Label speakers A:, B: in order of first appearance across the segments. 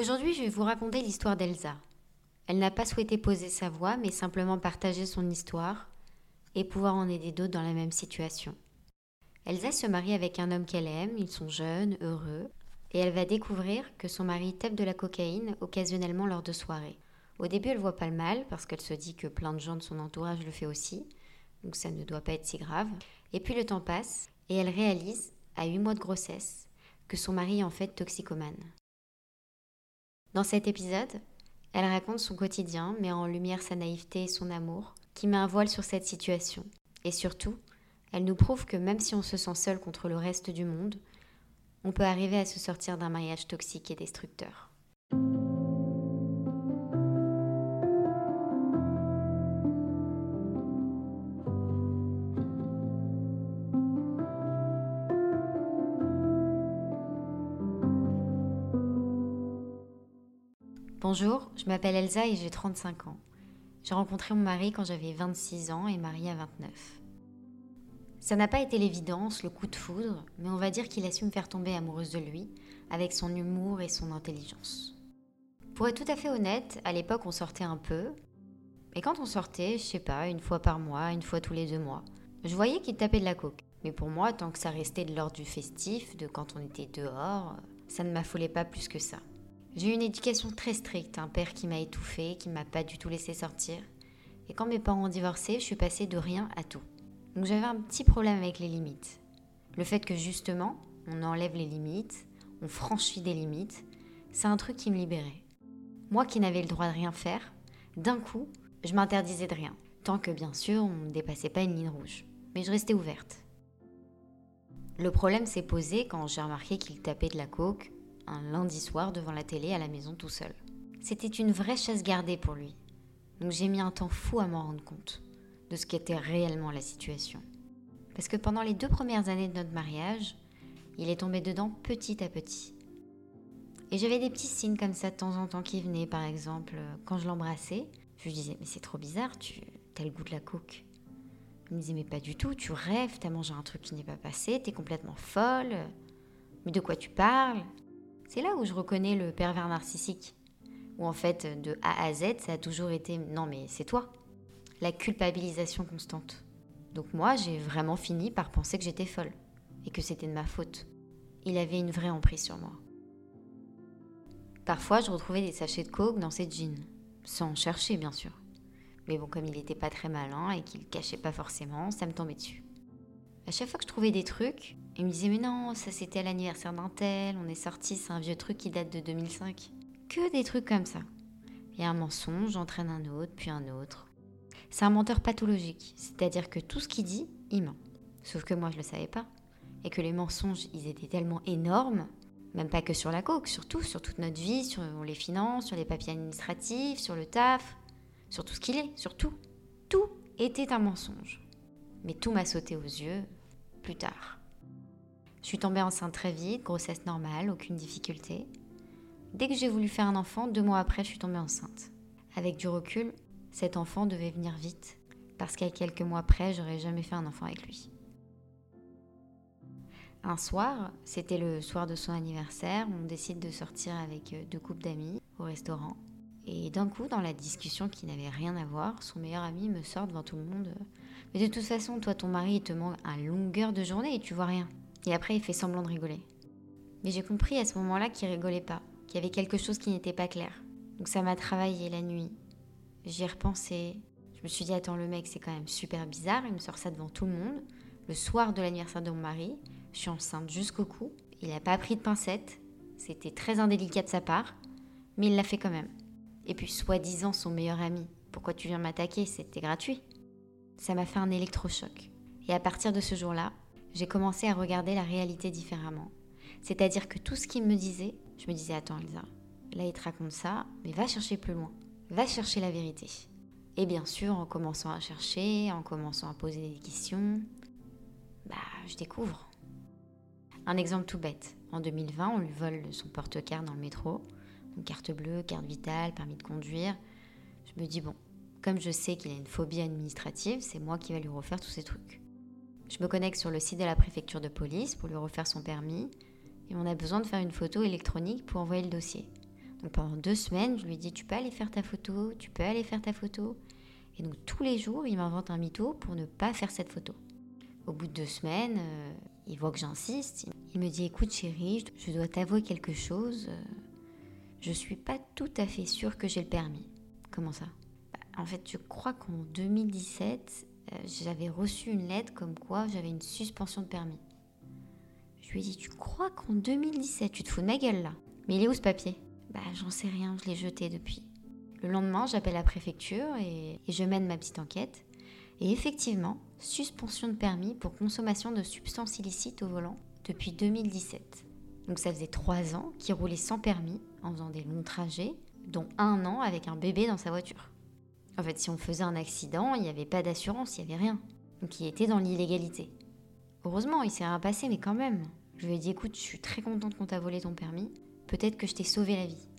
A: Aujourd'hui, je vais vous raconter l'histoire d'Elsa. Elle n'a pas souhaité poser sa voix, mais simplement partager son histoire et pouvoir en aider d'autres dans la même situation. Elsa se marie avec un homme qu'elle aime, ils sont jeunes, heureux, et elle va découvrir que son mari tape de la cocaïne occasionnellement lors de soirées. Au début, elle voit pas le mal parce qu'elle se dit que plein de gens de son entourage le fait aussi, donc ça ne doit pas être si grave. Et puis le temps passe et elle réalise, à 8 mois de grossesse, que son mari est en fait toxicomane. Dans cet épisode, elle raconte son quotidien, met en lumière sa naïveté et son amour, qui met un voile sur cette situation. Et surtout, elle nous prouve que même si on se sent seul contre le reste du monde, on peut arriver à se sortir d'un mariage toxique et destructeur. Bonjour, je m'appelle Elsa et j'ai 35 ans. J'ai rencontré mon mari quand j'avais 26 ans et marié à 29. Ça n'a pas été l'évidence, le coup de foudre, mais on va dire qu'il a su me faire tomber amoureuse de lui, avec son humour et son intelligence. Pour être tout à fait honnête, à l'époque on sortait un peu, et quand on sortait, je sais pas, une fois par mois, une fois tous les deux mois, je voyais qu'il tapait de la coke. Mais pour moi, tant que ça restait de l'ordre du festif, de quand on était dehors, ça ne m'affolait pas plus que ça. J'ai eu une éducation très stricte, un père qui m'a étouffée, qui m'a pas du tout laissé sortir. Et quand mes parents ont divorcé, je suis passée de rien à tout. Donc j'avais un petit problème avec les limites. Le fait que justement, on enlève les limites, on franchit des limites, c'est un truc qui me libérait. Moi qui n'avais le droit de rien faire, d'un coup, je m'interdisais de rien. Tant que bien sûr, on ne dépassait pas une ligne rouge. Mais je restais ouverte. Le problème s'est posé quand j'ai remarqué qu'il tapait de la coke un lundi soir devant la télé à la maison tout seul. C'était une vraie chasse gardée pour lui. Donc j'ai mis un temps fou à m'en rendre compte de ce qu'était réellement la situation. Parce que pendant les deux premières années de notre mariage, il est tombé dedans petit à petit. Et j'avais des petits signes comme ça de temps en temps qui venaient, par exemple, quand je l'embrassais, je lui disais, mais c'est trop bizarre, tu as le goût de la coke. Il me disait, mais pas du tout, tu rêves, t'as mangé un truc qui n'est pas passé, t'es complètement folle. Mais de quoi tu parles? C'est là où je reconnais le pervers narcissique. Où en fait, de A à Z, ça a toujours été, non mais c'est toi la culpabilisation constante. Donc moi, j'ai vraiment fini par penser que j'étais folle et que c'était de ma faute. Il avait une vraie emprise sur moi. Parfois, je retrouvais des sachets de coke dans ses jeans, sans chercher bien sûr. Mais bon, comme il n'était pas très malin et qu'il cachait pas forcément, ça me tombait dessus. À chaque fois que je trouvais des trucs, il me disait Mais non, ça c'était l'anniversaire d'un tel, on est sorti, c'est un vieux truc qui date de 2005. Que des trucs comme ça. Et un mensonge entraîne un autre, puis un autre. C'est un menteur pathologique, c'est-à-dire que tout ce qu'il dit, il ment. Sauf que moi, je le savais pas. Et que les mensonges, ils étaient tellement énormes, même pas que sur la coque, surtout sur toute notre vie, sur les finances, sur les papiers administratifs, sur le taf, sur tout ce qu'il est, sur tout. Tout était un mensonge. Mais tout m'a sauté aux yeux plus tard. Je suis tombée enceinte très vite, grossesse normale, aucune difficulté. Dès que j'ai voulu faire un enfant, deux mois après, je suis tombée enceinte. Avec du recul, cet enfant devait venir vite, parce qu'à quelques mois près, j'aurais jamais fait un enfant avec lui. Un soir, c'était le soir de son anniversaire, on décide de sortir avec euh, deux couples d'amis au restaurant. Et d'un coup, dans la discussion qui n'avait rien à voir, son meilleur ami me sort devant tout le monde. Euh, Mais de toute façon, toi, ton mari, il te manque à longueur de journée et tu vois rien. Et après, il fait semblant de rigoler. Mais j'ai compris à ce moment-là qu'il rigolait pas, qu'il y avait quelque chose qui n'était pas clair. Donc ça m'a travaillé la nuit. J'y ai repensé. Je me suis dit, attends, le mec, c'est quand même super bizarre. Il me sort ça devant tout le monde. Le soir de l'anniversaire de mon mari, je suis enceinte jusqu'au cou. Il n'a pas pris de pincette. C'était très indélicat de sa part. Mais il l'a fait quand même. Et puis, soi-disant, son meilleur ami. Pourquoi tu viens m'attaquer? C'était gratuit. Ça m'a fait un électrochoc. Et à partir de ce jour-là, j'ai commencé à regarder la réalité différemment. C'est-à-dire que tout ce qu'il me disait, je me disais, attends Elsa, là il te raconte ça, mais va chercher plus loin va chercher la vérité. Et bien sûr, en commençant à chercher, en commençant à poser des questions, bah, je découvre. Un exemple tout bête. En 2020, on lui vole son porte-carte dans le métro. Donc carte bleue, carte vitale, permis de conduire. Je me dis, bon, comme je sais qu'il a une phobie administrative, c'est moi qui vais lui refaire tous ces trucs. Je me connecte sur le site de la préfecture de police pour lui refaire son permis. Et on a besoin de faire une photo électronique pour envoyer le dossier. Donc pendant deux semaines, je lui dit Tu peux aller faire ta photo, tu peux aller faire ta photo. Et donc tous les jours, il m'invente un mytho pour ne pas faire cette photo. Au bout de deux semaines, euh, il voit que j'insiste. Il me dit Écoute, chérie, je dois t'avouer quelque chose. Euh, je suis pas tout à fait sûre que j'ai le permis. Comment ça? Bah, En fait, je crois qu'en 2017, euh, j'avais reçu une lettre comme quoi j'avais une suspension de permis. Je lui ai dit Tu crois qu'en 2017, tu te fous de ma gueule là? Mais il est où ce papier? Bah, j'en sais rien, je l'ai jeté depuis. Le lendemain, j'appelle la préfecture et, et je mène ma petite enquête. Et effectivement, suspension de permis pour consommation de substances illicites au volant depuis 2017. Donc ça faisait trois ans qu'il roulait sans permis en faisant des longs trajets, dont un an avec un bébé dans sa voiture. En fait, si on faisait un accident, il n'y avait pas d'assurance, il n'y avait rien. Donc il était dans l'illégalité. Heureusement, il s'est rien passé, mais quand même. Je lui ai dit écoute, je suis très contente qu'on t'a volé ton permis. Peut-être que je t'ai sauvé la vie.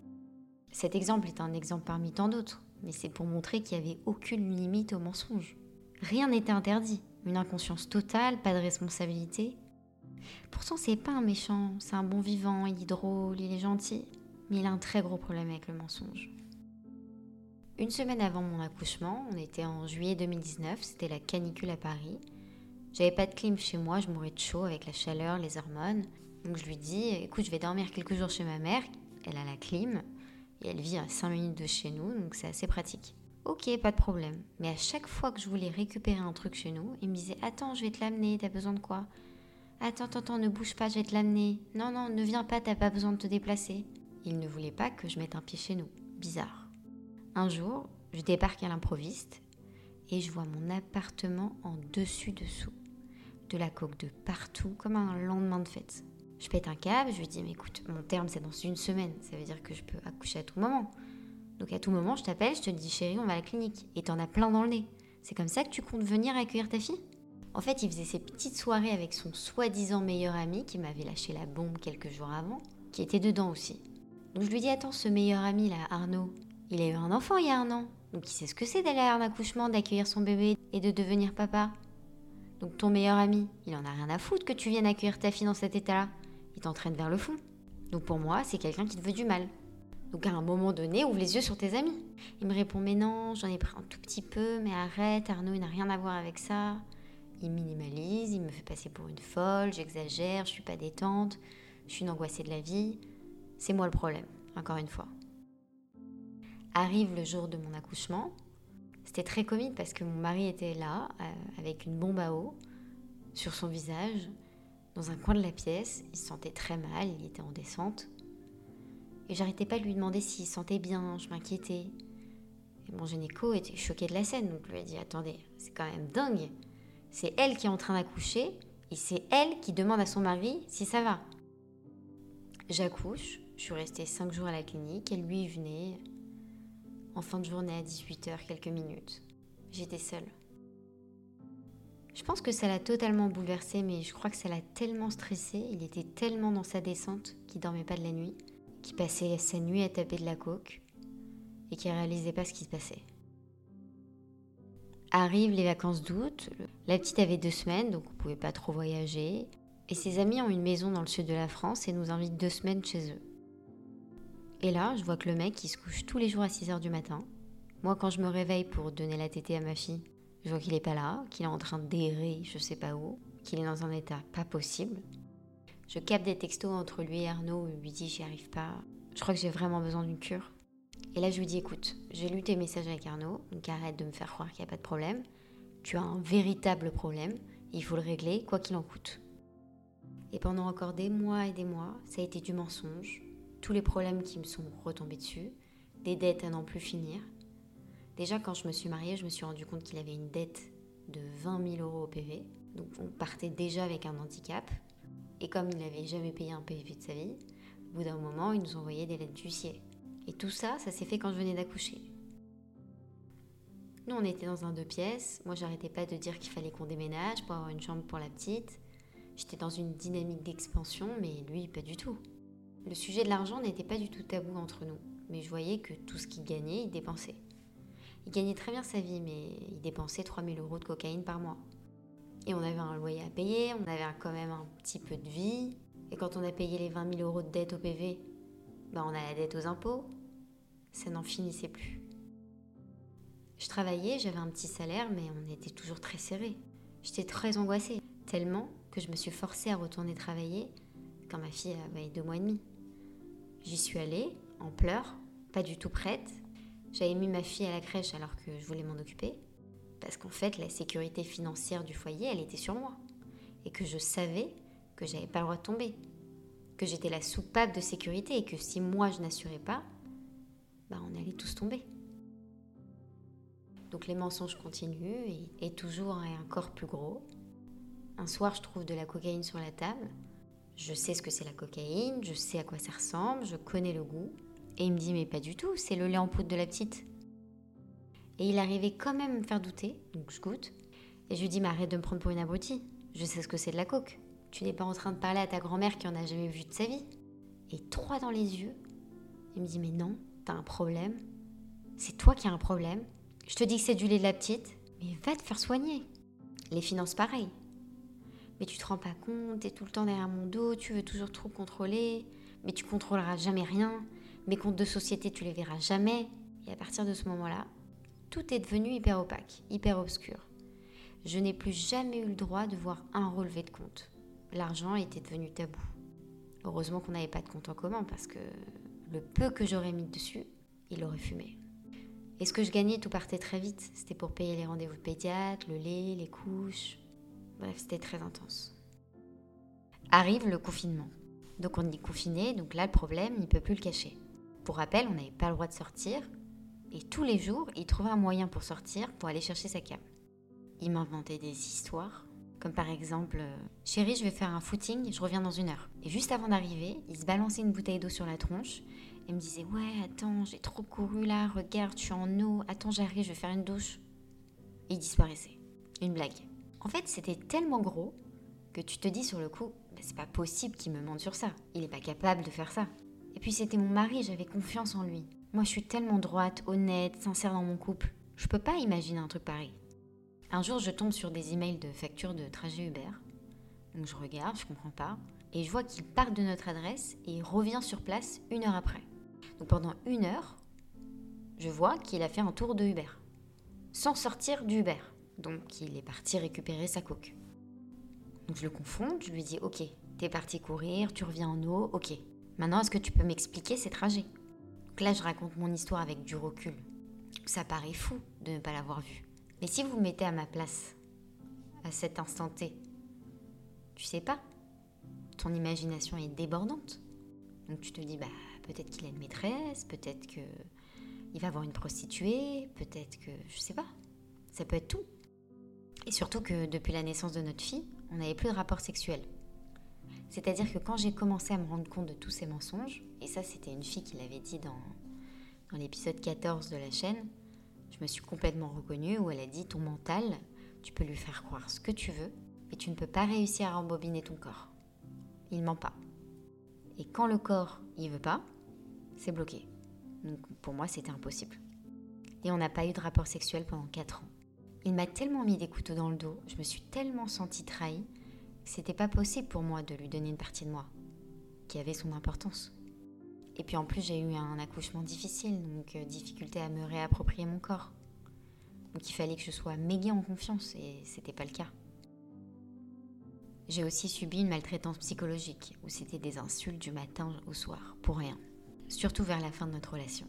A: Cet exemple est un exemple parmi tant d'autres, mais c'est pour montrer qu'il n'y avait aucune limite au mensonge. Rien n'était interdit. Une inconscience totale, pas de responsabilité. Pourtant, c'est pas un méchant, c'est un bon vivant, il est drôle, il est gentil, mais il a un très gros problème avec le mensonge. Une semaine avant mon accouchement, on était en juillet 2019, c'était la canicule à Paris. J'avais pas de clim chez moi, je mourais de chaud avec la chaleur, les hormones. Donc je lui dis écoute, je vais dormir quelques jours chez ma mère, elle a la clim, et elle vit à 5 minutes de chez nous, donc c'est assez pratique. Ok, pas de problème. Mais à chaque fois que je voulais récupérer un truc chez nous, il me disait Attends, je vais te l'amener, t'as besoin de quoi? Attends, attends, attends, ne bouge pas, je vais te l'amener. Non, non, ne viens pas, t'as pas besoin de te déplacer. Il ne voulait pas que je mette un pied chez nous. Bizarre. Un jour, je débarque à l'improviste et je vois mon appartement en dessus-dessous. De la coque de partout, comme un lendemain de fête. Je pète un câble, je lui dis Mais écoute, mon terme c'est dans une semaine, ça veut dire que je peux accoucher à tout moment. Donc à tout moment, je t'appelle, je te dis chérie, on va à la clinique. Et t'en as plein dans le nez. C'est comme ça que tu comptes venir accueillir ta fille? En fait, il faisait ses petites soirées avec son soi-disant meilleur ami qui m'avait lâché la bombe quelques jours avant, qui était dedans aussi. Donc je lui dis attends, ce meilleur ami là, Arnaud, il a eu un enfant il y a un an. Donc il sait ce que c'est d'aller à un accouchement, d'accueillir son bébé et de devenir papa. Donc ton meilleur ami, il en a rien à foutre que tu viennes accueillir ta fille dans cet état-là. Il t'entraîne vers le fond. Donc pour moi, c'est quelqu'un qui te veut du mal. Donc à un moment donné, ouvre les yeux sur tes amis. Il me répond mais non, j'en ai pris un tout petit peu, mais arrête, Arnaud, il n'a rien à voir avec ça. Il minimalise, il me fait passer pour une folle, j'exagère, je suis pas détente, je suis une angoissée de la vie. C'est moi le problème, encore une fois. Arrive le jour de mon accouchement. C'était très comique parce que mon mari était là, euh, avec une bombe à eau sur son visage, dans un coin de la pièce. Il se sentait très mal, il était en descente. Et j'arrêtais pas de lui demander s'il sentait bien, je m'inquiétais. Et mon gynéco était choqué de la scène, donc je lui ai dit Attendez, c'est quand même dingue. C'est elle qui est en train d'accoucher, et c'est elle qui demande à son mari si ça va. J'accouche, je suis restée 5 jours à la clinique, et lui venait en fin de journée à 18h, quelques minutes. J'étais seule. Je pense que ça l'a totalement bouleversé, mais je crois que ça l'a tellement stressé, il était tellement dans sa descente qu'il dormait pas de la nuit qui passait sa nuit à taper de la coke et qui réalisait pas ce qui se passait. Arrivent les vacances d'août, la petite avait deux semaines donc on pouvait pas trop voyager et ses amis ont une maison dans le sud de la France et nous invitent deux semaines chez eux. Et là, je vois que le mec il se couche tous les jours à 6h du matin. Moi quand je me réveille pour donner la tétée à ma fille, je vois qu'il est pas là, qu'il est en train d'errer je sais pas où, qu'il est dans un état pas possible. Je capte des textos entre lui et Arnaud il lui dit j'y arrive pas. Je crois que j'ai vraiment besoin d'une cure. Et là, je lui dis écoute, j'ai lu tes messages avec Arnaud, donc arrête de me faire croire qu'il n'y a pas de problème. Tu as un véritable problème, il faut le régler, quoi qu'il en coûte. Et pendant encore des mois et des mois, ça a été du mensonge, tous les problèmes qui me sont retombés dessus, des dettes à n'en plus finir. Déjà, quand je me suis mariée, je me suis rendu compte qu'il avait une dette de 20 000 euros au PV. Donc on partait déjà avec un handicap. Et comme il n'avait jamais payé un PV de sa vie, au bout d'un moment, il nous envoyait des lettres d'huissier. Et tout ça, ça s'est fait quand je venais d'accoucher. Nous, on était dans un deux pièces. Moi, j'arrêtais pas de dire qu'il fallait qu'on déménage pour avoir une chambre pour la petite. J'étais dans une dynamique d'expansion, mais lui, pas du tout. Le sujet de l'argent n'était pas du tout tabou entre nous, mais je voyais que tout ce qu'il gagnait, il dépensait. Il gagnait très bien sa vie, mais il dépensait 3000 euros de cocaïne par mois. Et on avait un loyer à payer, on avait quand même un petit peu de vie. Et quand on a payé les 20 000 euros de dette au PV, ben on a la dette aux impôts. Ça n'en finissait plus. Je travaillais, j'avais un petit salaire, mais on était toujours très serré. J'étais très angoissée, tellement que je me suis forcée à retourner travailler quand ma fille avait deux mois et demi. J'y suis allée, en pleurs, pas du tout prête. J'avais mis ma fille à la crèche alors que je voulais m'en occuper. Parce qu'en fait, la sécurité financière du foyer, elle était sur moi. Et que je savais que j'avais pas le droit de tomber. Que j'étais la soupape de sécurité et que si moi je n'assurais pas, bah on allait tous tomber. Donc les mensonges continuent et, et toujours un corps plus gros. Un soir, je trouve de la cocaïne sur la table. Je sais ce que c'est la cocaïne, je sais à quoi ça ressemble, je connais le goût. Et il me dit, mais pas du tout, c'est le lait en poudre de la petite. Et il arrivait quand même à me faire douter, donc je goûte. Et je lui dis, mais arrête de me prendre pour une abrutie. Je sais ce que c'est de la coke. Tu n'es pas en train de parler à ta grand-mère qui en a jamais vu de sa vie. Et trois dans les yeux. Il me dit, mais non, t'as un problème. C'est toi qui as un problème. Je te dis que c'est du lait de la petite, mais va te faire soigner. Les finances, pareil. Mais tu te rends pas compte, t'es tout le temps derrière mon dos, tu veux toujours trop contrôler, mais tu contrôleras jamais rien. Mes comptes de société, tu les verras jamais. Et à partir de ce moment-là, tout est devenu hyper opaque, hyper obscur. Je n'ai plus jamais eu le droit de voir un relevé de compte. L'argent était devenu tabou. Heureusement qu'on n'avait pas de compte en commun parce que le peu que j'aurais mis dessus, il aurait fumé. Et ce que je gagnais, tout partait très vite. C'était pour payer les rendez-vous de pédiatre, le lait, les couches. Bref, c'était très intense. Arrive le confinement. Donc on est confiné, donc là le problème, il ne peut plus le cacher. Pour rappel, on n'avait pas le droit de sortir, et tous les jours, il trouvait un moyen pour sortir, pour aller chercher sa cam. Il m'inventait des histoires, comme par exemple Chérie, je vais faire un footing, je reviens dans une heure. Et juste avant d'arriver, il se balançait une bouteille d'eau sur la tronche et me disait Ouais, attends, j'ai trop couru là, regarde, je suis en eau, attends, j'arrive, je vais faire une douche. Et il disparaissait. Une blague. En fait, c'était tellement gros que tu te dis sur le coup bah, C'est pas possible qu'il me mente sur ça. Il n'est pas capable de faire ça. Et puis c'était mon mari, j'avais confiance en lui. Moi, je suis tellement droite, honnête, sincère dans mon couple. Je peux pas imaginer un truc pareil. Un jour, je tombe sur des emails de facture de trajet Uber. Donc je regarde, je comprends pas. Et je vois qu'il part de notre adresse et revient sur place une heure après. Donc pendant une heure, je vois qu'il a fait un tour de Uber. Sans sortir du Uber. Donc il est parti récupérer sa coque. Je le confonds, je lui dis Ok, t'es parti courir, tu reviens en eau, ok. Maintenant, est-ce que tu peux m'expliquer ces trajets? Donc là, je raconte mon histoire avec du recul. Ça paraît fou de ne pas l'avoir vu. Mais si vous vous mettez à ma place, à cet instant T, tu sais pas. Ton imagination est débordante. Donc tu te dis, bah, peut-être qu'il a une maîtresse, peut-être que il va avoir une prostituée, peut-être que. Je sais pas. Ça peut être tout. Et surtout que depuis la naissance de notre fille, on n'avait plus de rapport sexuel. C'est-à-dire que quand j'ai commencé à me rendre compte de tous ces mensonges, et ça c'était une fille qui l'avait dit dans, l'épisode 14 de la chaîne, je me suis complètement reconnue où elle a dit ton mental, tu peux lui faire croire ce que tu veux, mais tu ne peux pas réussir à rembobiner ton corps. Il ment pas. Et quand le corps, il veut pas, c'est bloqué. Donc pour moi, c'était impossible. Et on n'a pas eu de rapport sexuel pendant 4 ans. Il m'a tellement mis des couteaux dans le dos, je me suis tellement sentie trahie c'était pas possible pour moi de lui donner une partie de moi, qui avait son importance. Et puis en plus, j'ai eu un accouchement difficile, donc euh, difficulté à me réapproprier mon corps. Donc il fallait que je sois méga en confiance, et c'était pas le cas. J'ai aussi subi une maltraitance psychologique, où c'était des insultes du matin au soir, pour rien. Surtout vers la fin de notre relation.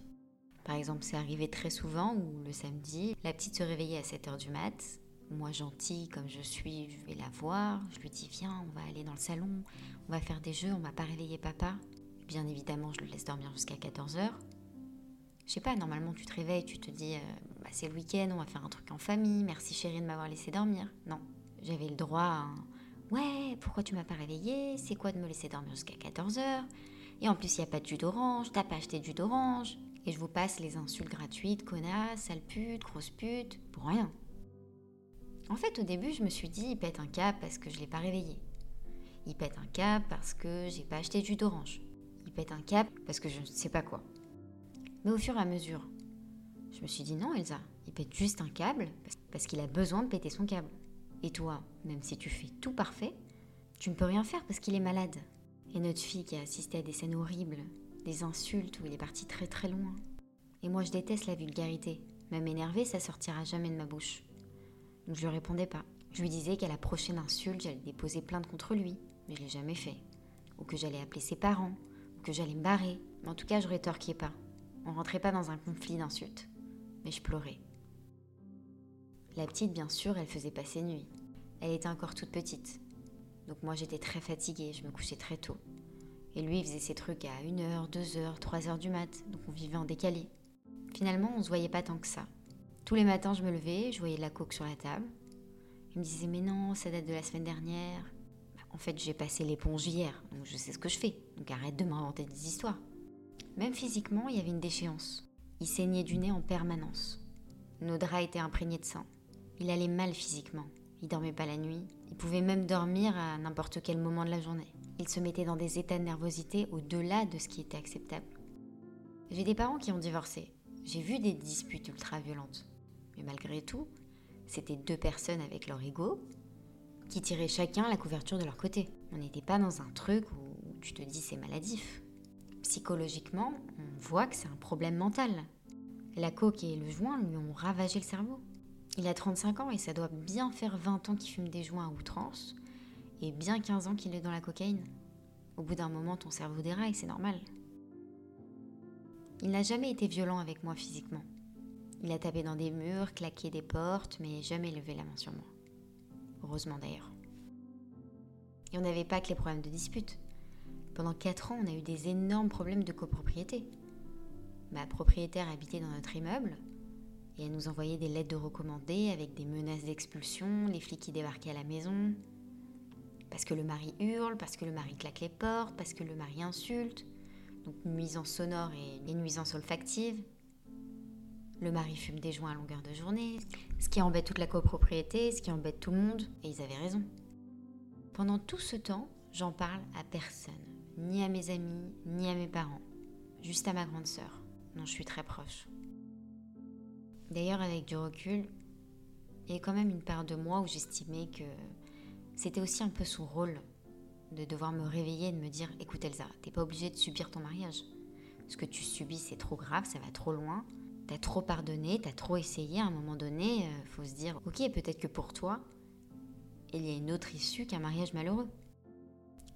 A: Par exemple, c'est arrivé très souvent où le samedi, la petite se réveillait à 7h du mat, moi, gentille comme je suis, je vais la voir. Je lui dis Viens, on va aller dans le salon, on va faire des jeux, on va pas réveiller papa. Bien évidemment, je le laisse dormir jusqu'à 14h. Je sais pas, normalement, tu te réveilles, tu te dis euh, bah, C'est le week-end, on va faire un truc en famille, merci chérie de m'avoir laissé dormir. Non, j'avais le droit Ouais, pourquoi tu m'as pas réveillé C'est quoi de me laisser dormir jusqu'à 14h Et en plus, il n'y a pas de jus d'orange, t'as pas acheté de jus d'orange. Et je vous passe les insultes gratuites, connasse, sale pute, grosse pute, pour rien. En fait, au début, je me suis dit, il pète un cap parce que je l'ai pas réveillé. Il pète un cap parce que j'ai pas acheté du d'orange. Il pète un cap parce que je ne sais pas quoi. Mais au fur et à mesure, je me suis dit non, Elsa, il pète juste un câble parce qu'il a besoin de péter son câble. Et toi, même si tu fais tout parfait, tu ne peux rien faire parce qu'il est malade. Et notre fille qui a assisté à des scènes horribles, des insultes où il est parti très très loin. Et moi, je déteste la vulgarité. Même énervée, ça sortira jamais de ma bouche. Donc je lui répondais pas. Je lui disais qu'à la prochaine insulte, j'allais déposer plainte contre lui, mais je l'ai jamais fait. Ou que j'allais appeler ses parents, ou que j'allais me barrer. Mais en tout cas, je rétorquais pas. On rentrait pas dans un conflit d'insultes. Mais je pleurais. La petite, bien sûr, elle faisait pas ses nuits. Elle était encore toute petite. Donc moi, j'étais très fatiguée, je me couchais très tôt. Et lui, il faisait ses trucs à 1h, 2h, 3h du mat, donc on vivait en décalé. Finalement, on se voyait pas tant que ça. Tous les matins, je me levais, je voyais de la coke sur la table. Il me disait, mais non, ça date de la semaine dernière. En fait, j'ai passé l'éponge hier, donc je sais ce que je fais. Donc arrête de m'inventer des histoires. Même physiquement, il y avait une déchéance. Il saignait du nez en permanence. Nos draps étaient imprégnés de sang. Il allait mal physiquement. Il dormait pas la nuit. Il pouvait même dormir à n'importe quel moment de la journée. Il se mettait dans des états de nervosité au-delà de ce qui était acceptable. J'ai des parents qui ont divorcé. J'ai vu des disputes ultra violentes. Mais malgré tout, c'était deux personnes avec leur ego qui tiraient chacun la couverture de leur côté. On n'était pas dans un truc où tu te dis c'est maladif. Psychologiquement, on voit que c'est un problème mental. La coque et le joint lui ont ravagé le cerveau. Il a 35 ans et ça doit bien faire 20 ans qu'il fume des joints à outrance et bien 15 ans qu'il est dans la cocaïne. Au bout d'un moment, ton cerveau déraille, c'est normal. Il n'a jamais été violent avec moi physiquement. Il a tapé dans des murs, claqué des portes, mais jamais levé la main sur moi. Heureusement d'ailleurs. Et on n'avait pas que les problèmes de dispute. Pendant 4 ans, on a eu des énormes problèmes de copropriété. Ma propriétaire habitait dans notre immeuble, et elle nous envoyait des lettres de recommandés avec des menaces d'expulsion, les flics qui débarquaient à la maison. Parce que le mari hurle, parce que le mari claque les portes, parce que le mari insulte. Donc nuisance sonore et, nuisance olfactive. Le mari fume des joints à longueur de journée, ce qui embête toute la copropriété, ce qui embête tout le monde, et ils avaient raison. Pendant tout ce temps, j'en parle à personne, ni à mes amis, ni à mes parents, juste à ma grande sœur, dont je suis très proche. D'ailleurs, avec du recul, il y a quand même une part de moi où j'estimais que c'était aussi un peu son rôle de devoir me réveiller et de me dire écoute Elsa, t'es pas obligée de subir ton mariage. Ce que tu subis, c'est trop grave, ça va trop loin. T'as trop pardonné, t'as trop essayé. À un moment donné, euh, faut se dire ok, peut-être que pour toi, il y a une autre issue qu'un mariage malheureux.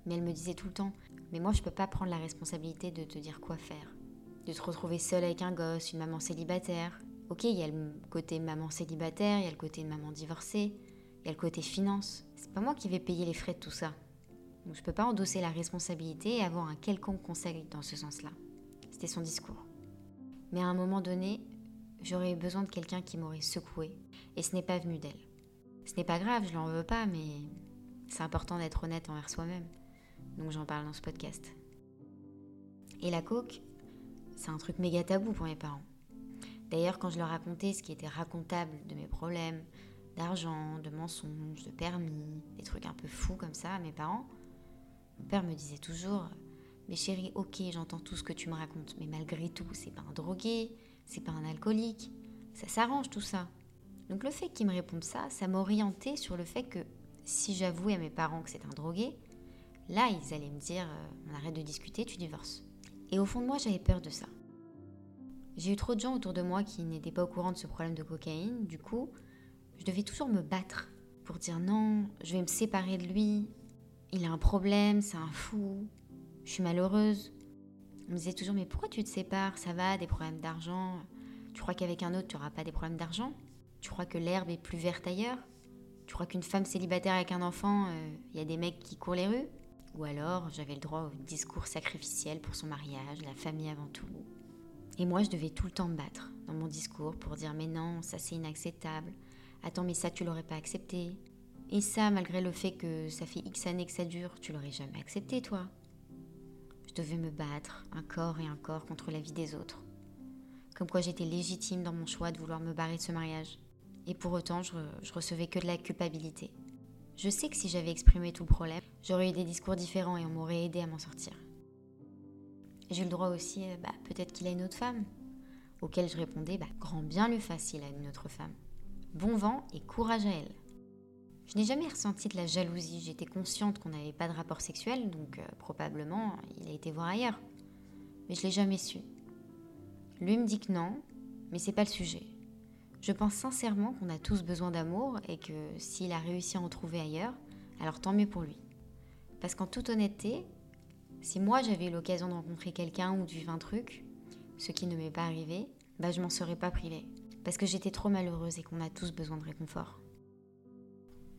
A: Mais elle me disait tout le temps mais moi je peux pas prendre la responsabilité de te dire quoi faire. De te retrouver seule avec un gosse, une maman célibataire, Ok, il y a le côté maman célibataire, il y a le côté maman divorcée, il y a le côté finance. C'est pas moi qui vais payer les frais de tout ça. Donc je peux pas endosser la responsabilité et avoir un quelconque conseil dans ce sens-là. C'était son discours. Mais à un moment donné, j'aurais eu besoin de quelqu'un qui m'aurait secoué. Et ce n'est pas venu d'elle. Ce n'est pas grave, je l'en veux pas, mais c'est important d'être honnête envers soi-même. Donc j'en parle dans ce podcast. Et la coke, c'est un truc méga tabou pour mes parents. D'ailleurs, quand je leur racontais ce qui était racontable de mes problèmes, d'argent, de mensonges, de permis, des trucs un peu fous comme ça à mes parents, mon père me disait toujours Mais chérie, ok, j'entends tout ce que tu me racontes, mais malgré tout, c'est pas un drogué, c'est pas un alcoolique, ça s'arrange tout ça. Donc le fait qu'ils me répondent ça, ça m'orientait sur le fait que si j'avouais à mes parents que c'est un drogué, là ils allaient me dire euh, On arrête de discuter, tu divorces. Et au fond de moi, j'avais peur de ça. J'ai eu trop de gens autour de moi qui n'étaient pas au courant de ce problème de cocaïne. Du coup, je devais toujours me battre pour dire non, je vais me séparer de lui. Il a un problème, c'est un fou. Je suis malheureuse. On me disait toujours mais pourquoi tu te sépares? Ça va, des problèmes d'argent. Tu crois qu'avec un autre, tu n'auras pas des problèmes d'argent? Tu crois que l'herbe est plus verte ailleurs? Tu crois qu'une femme célibataire avec un enfant, il euh, y a des mecs qui courent les rues? Ou alors j'avais le droit au discours sacrificiel pour son mariage, la famille avant tout. Et moi, je devais tout le temps me battre dans mon discours pour dire mais non, ça c'est inacceptable. Attends, mais ça tu l'aurais pas accepté. Et ça, malgré le fait que ça fait X années que ça dure, tu l'aurais jamais accepté, toi. Je devais me battre, un corps et un corps, contre la vie des autres. Comme quoi j'étais légitime dans mon choix de vouloir me barrer de ce mariage. Et pour autant, je, recevais que de la culpabilité. Je sais que si j'avais exprimé tout le problème, j'aurais eu des discours différents et on m'aurait aidé à m'en sortir. J'ai le droit aussi, euh, bah, peut-être qu'il a une autre femme. Auquel je répondais, bah, grand bien lui fasse s'il a une autre femme. Bon vent et courage à elle. Je n'ai jamais ressenti de la jalousie. J'étais consciente qu'on n'avait pas de rapport sexuel, donc euh, probablement il a été voir ailleurs. Mais je l'ai jamais su. Lui me dit que non, mais c'est pas le sujet. Je pense sincèrement qu'on a tous besoin d'amour et que s'il a réussi à en trouver ailleurs, alors tant mieux pour lui. Parce qu'en toute honnêteté, si moi j'avais eu l'occasion de rencontrer quelqu'un ou de vivre un truc, ce qui ne m'est pas arrivé, bah je m'en serais pas privée. Parce que j'étais trop malheureuse et qu'on a tous besoin de réconfort.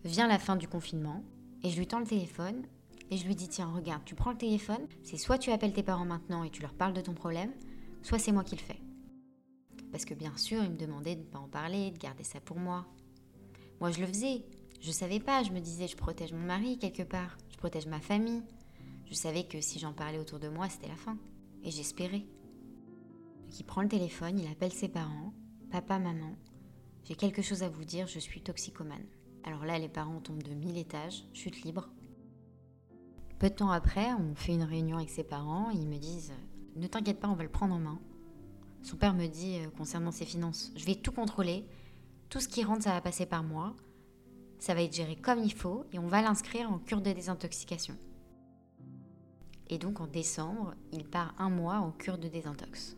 A: Vient la fin du confinement et je lui tends le téléphone et je lui dis tiens regarde, tu prends le téléphone, c'est soit tu appelles tes parents maintenant et tu leur parles de ton problème, soit c'est moi qui le fais. Parce que bien sûr, il me demandait de ne pas en parler, de garder ça pour moi. Moi je le faisais, je savais pas, je me disais je protège mon mari quelque part, je protège ma famille. Je savais que si j'en parlais autour de moi, c'était la fin. Et j'espérais. Il prend le téléphone, il appelle ses parents, papa, maman. J'ai quelque chose à vous dire, je suis toxicomane. Alors là, les parents tombent de mille étages, chute libre. Peu de temps après, on fait une réunion avec ses parents, ils me disent Ne t'inquiète pas, on va le prendre en main. Son père me dit euh, concernant ses finances Je vais tout contrôler, tout ce qui rentre, ça va passer par moi, ça va être géré comme il faut et on va l'inscrire en cure de désintoxication. Et donc en décembre, il part un mois en cure de désintox.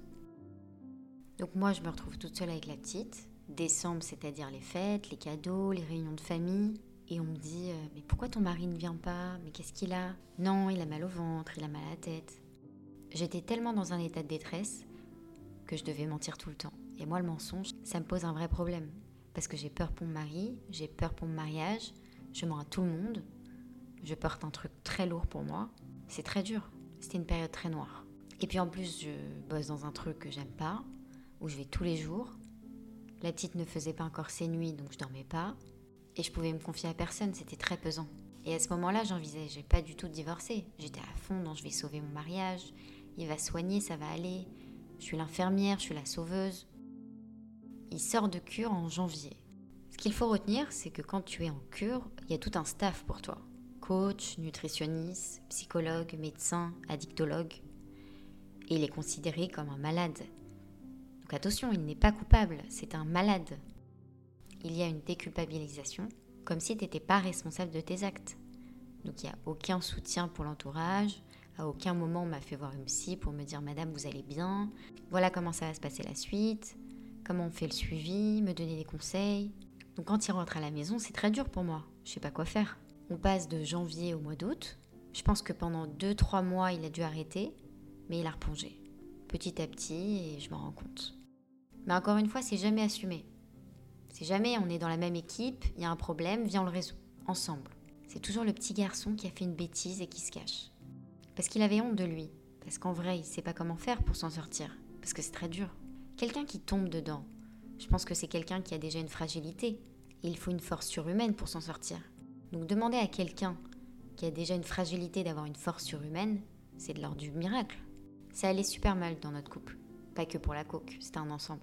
A: Donc moi, je me retrouve toute seule avec la petite. Décembre, c'est-à-dire les fêtes, les cadeaux, les réunions de famille. Et on me dit, euh, mais pourquoi ton mari ne vient pas? Mais qu'est-ce qu'il a? Non, il a mal au ventre, il a mal à la tête. J'étais tellement dans un état de détresse que je devais mentir tout le temps. Et moi, le mensonge, ça me pose un vrai problème. Parce que j'ai peur pour mon mari, j'ai peur pour mon mariage, je mens à tout le monde, je porte un truc très lourd pour moi. C'est très dur. C'était une période très noire. Et puis en plus, je bosse dans un truc que j'aime pas, où je vais tous les jours. La petite ne faisait pas encore ses nuits, donc je dormais pas. Et je pouvais me confier à personne, c'était très pesant. Et à ce moment-là, j'envisageais pas du tout de divorcer. J'étais à fond dans je vais sauver mon mariage, il va soigner, ça va aller. Je suis l'infirmière, je suis la sauveuse. Il sort de cure en janvier. Ce qu'il faut retenir, c'est que quand tu es en cure, il y a tout un staff pour toi. Coach, nutritionniste, psychologue, médecin, addictologue. Et il est considéré comme un malade. Donc attention, il n'est pas coupable, c'est un malade. Il y a une déculpabilisation, comme si tu n'étais pas responsable de tes actes. Donc il n'y a aucun soutien pour l'entourage, à aucun moment on m'a fait voir une psy pour me dire Madame, vous allez bien, voilà comment ça va se passer la suite, comment on fait le suivi, me donner des conseils. Donc quand il rentre à la maison, c'est très dur pour moi. Je sais pas quoi faire. On passe de janvier au mois d'août. Je pense que pendant 2-3 mois, il a dû arrêter, mais il a replongé. Petit à petit, et je m'en rends compte. Mais encore une fois, c'est jamais assumé. C'est jamais on est dans la même équipe, il y a un problème, viens on le résout, ensemble. C'est toujours le petit garçon qui a fait une bêtise et qui se cache. Parce qu'il avait honte de lui. Parce qu'en vrai, il sait pas comment faire pour s'en sortir. Parce que c'est très dur. Quelqu'un qui tombe dedans, je pense que c'est quelqu'un qui a déjà une fragilité. Et il faut une force surhumaine pour s'en sortir. Donc demander à quelqu'un qui a déjà une fragilité d'avoir une force surhumaine, c'est de l'ordre du miracle. Ça allait super mal dans notre couple. Pas que pour la coque, c'était un ensemble.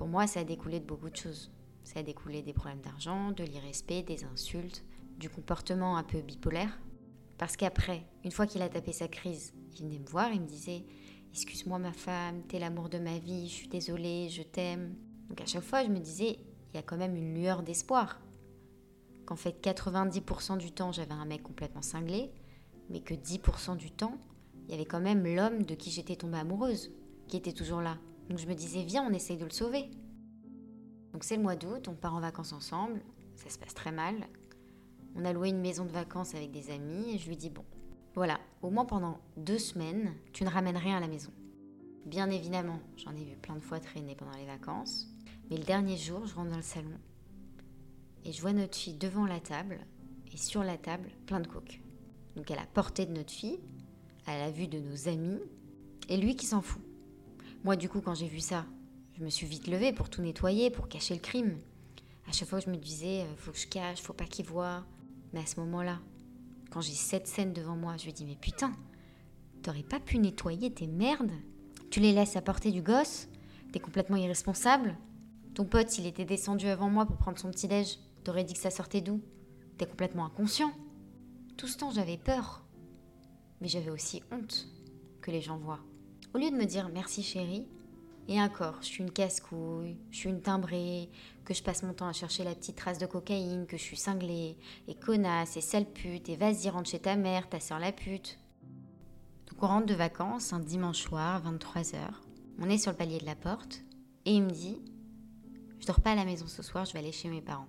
A: Pour moi, ça a découlé de beaucoup de choses. Ça a découlé des problèmes d'argent, de l'irrespect, des insultes, du comportement un peu bipolaire. Parce qu'après, une fois qu'il a tapé sa crise, il venait me voir, il me disait Excuse-moi ma femme, t'es l'amour de ma vie, je suis désolée, je t'aime. Donc à chaque fois, je me disais, il y a quand même une lueur d'espoir. Qu'en fait, 90% du temps, j'avais un mec complètement cinglé, mais que 10% du temps, il y avait quand même l'homme de qui j'étais tombée amoureuse, qui était toujours là. Donc je me disais, viens, on essaye de le sauver. Donc c'est le mois d'août, on part en vacances ensemble, ça se passe très mal. On a loué une maison de vacances avec des amis et je lui dis, bon, voilà, au moins pendant deux semaines, tu ne ramènes rien à la maison. Bien évidemment, j'en ai vu plein de fois traîner pendant les vacances, mais le dernier jour, je rentre dans le salon et je vois notre fille devant la table et sur la table, plein de coke. Donc à la portée de notre fille, à la vue de nos amis, et lui qui s'en fout. Moi, du coup, quand j'ai vu ça, je me suis vite levée pour tout nettoyer, pour cacher le crime. À chaque fois, je me disais, euh, faut que je cache, faut pas qu'il voit. Mais à ce moment-là, quand j'ai cette scène devant moi, je lui dis Mais putain, t'aurais pas pu nettoyer tes merdes? Tu les laisses à portée du gosse? T'es complètement irresponsable? Ton pote, s'il était descendu avant moi pour prendre son petit-déj, t'aurais dit que ça sortait d'où? T'es complètement inconscient. Tout ce temps, j'avais peur. Mais j'avais aussi honte que les gens voient. Au lieu de me dire merci chérie, et encore, je suis une casse-couille, je suis une timbrée, que je passe mon temps à chercher la petite trace de cocaïne, que je suis cinglée, et connasse, et sale pute, et vas-y, rentre chez ta mère, ta soeur la pute. Donc on rentre de vacances un dimanche soir, 23h. On est sur le palier de la porte et il me dit Je dors pas à la maison ce soir, je vais aller chez mes parents.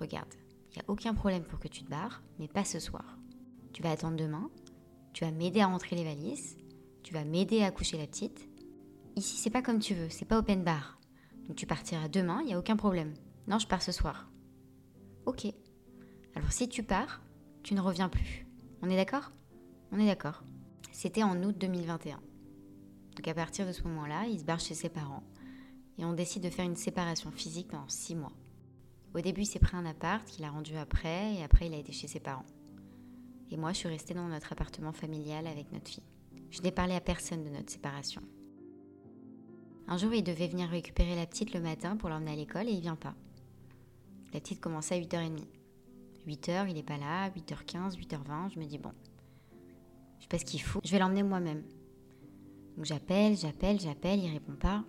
A: Regarde, il n'y a aucun problème pour que tu te barres, mais pas ce soir. Tu vas attendre demain, tu vas m'aider à rentrer les valises, tu vas m'aider à coucher la petite. Ici, c'est pas comme tu veux, c'est pas open bar. Donc tu partiras demain, il n'y a aucun problème. Non, je pars ce soir. Ok. Alors si tu pars, tu ne reviens plus. On est d'accord? On est d'accord. C'était en août 2021. Donc à partir de ce moment-là, il se barre chez ses parents et on décide de faire une séparation physique pendant six mois. Au début, il s'est pris un appart qu'il a rendu après et après il a été chez ses parents. Et moi, je suis restée dans notre appartement familial avec notre fille. Je n'ai parlé à personne de notre séparation. Un jour, il devait venir récupérer la petite le matin pour l'emmener à l'école et il vient pas. La petite commence à 8h30. 8h, il n'est pas là, 8h15, 8h20, je me dis bon, je sais pas ce qu'il faut, je vais l'emmener moi-même. Donc j'appelle, j'appelle, j'appelle, il répond pas.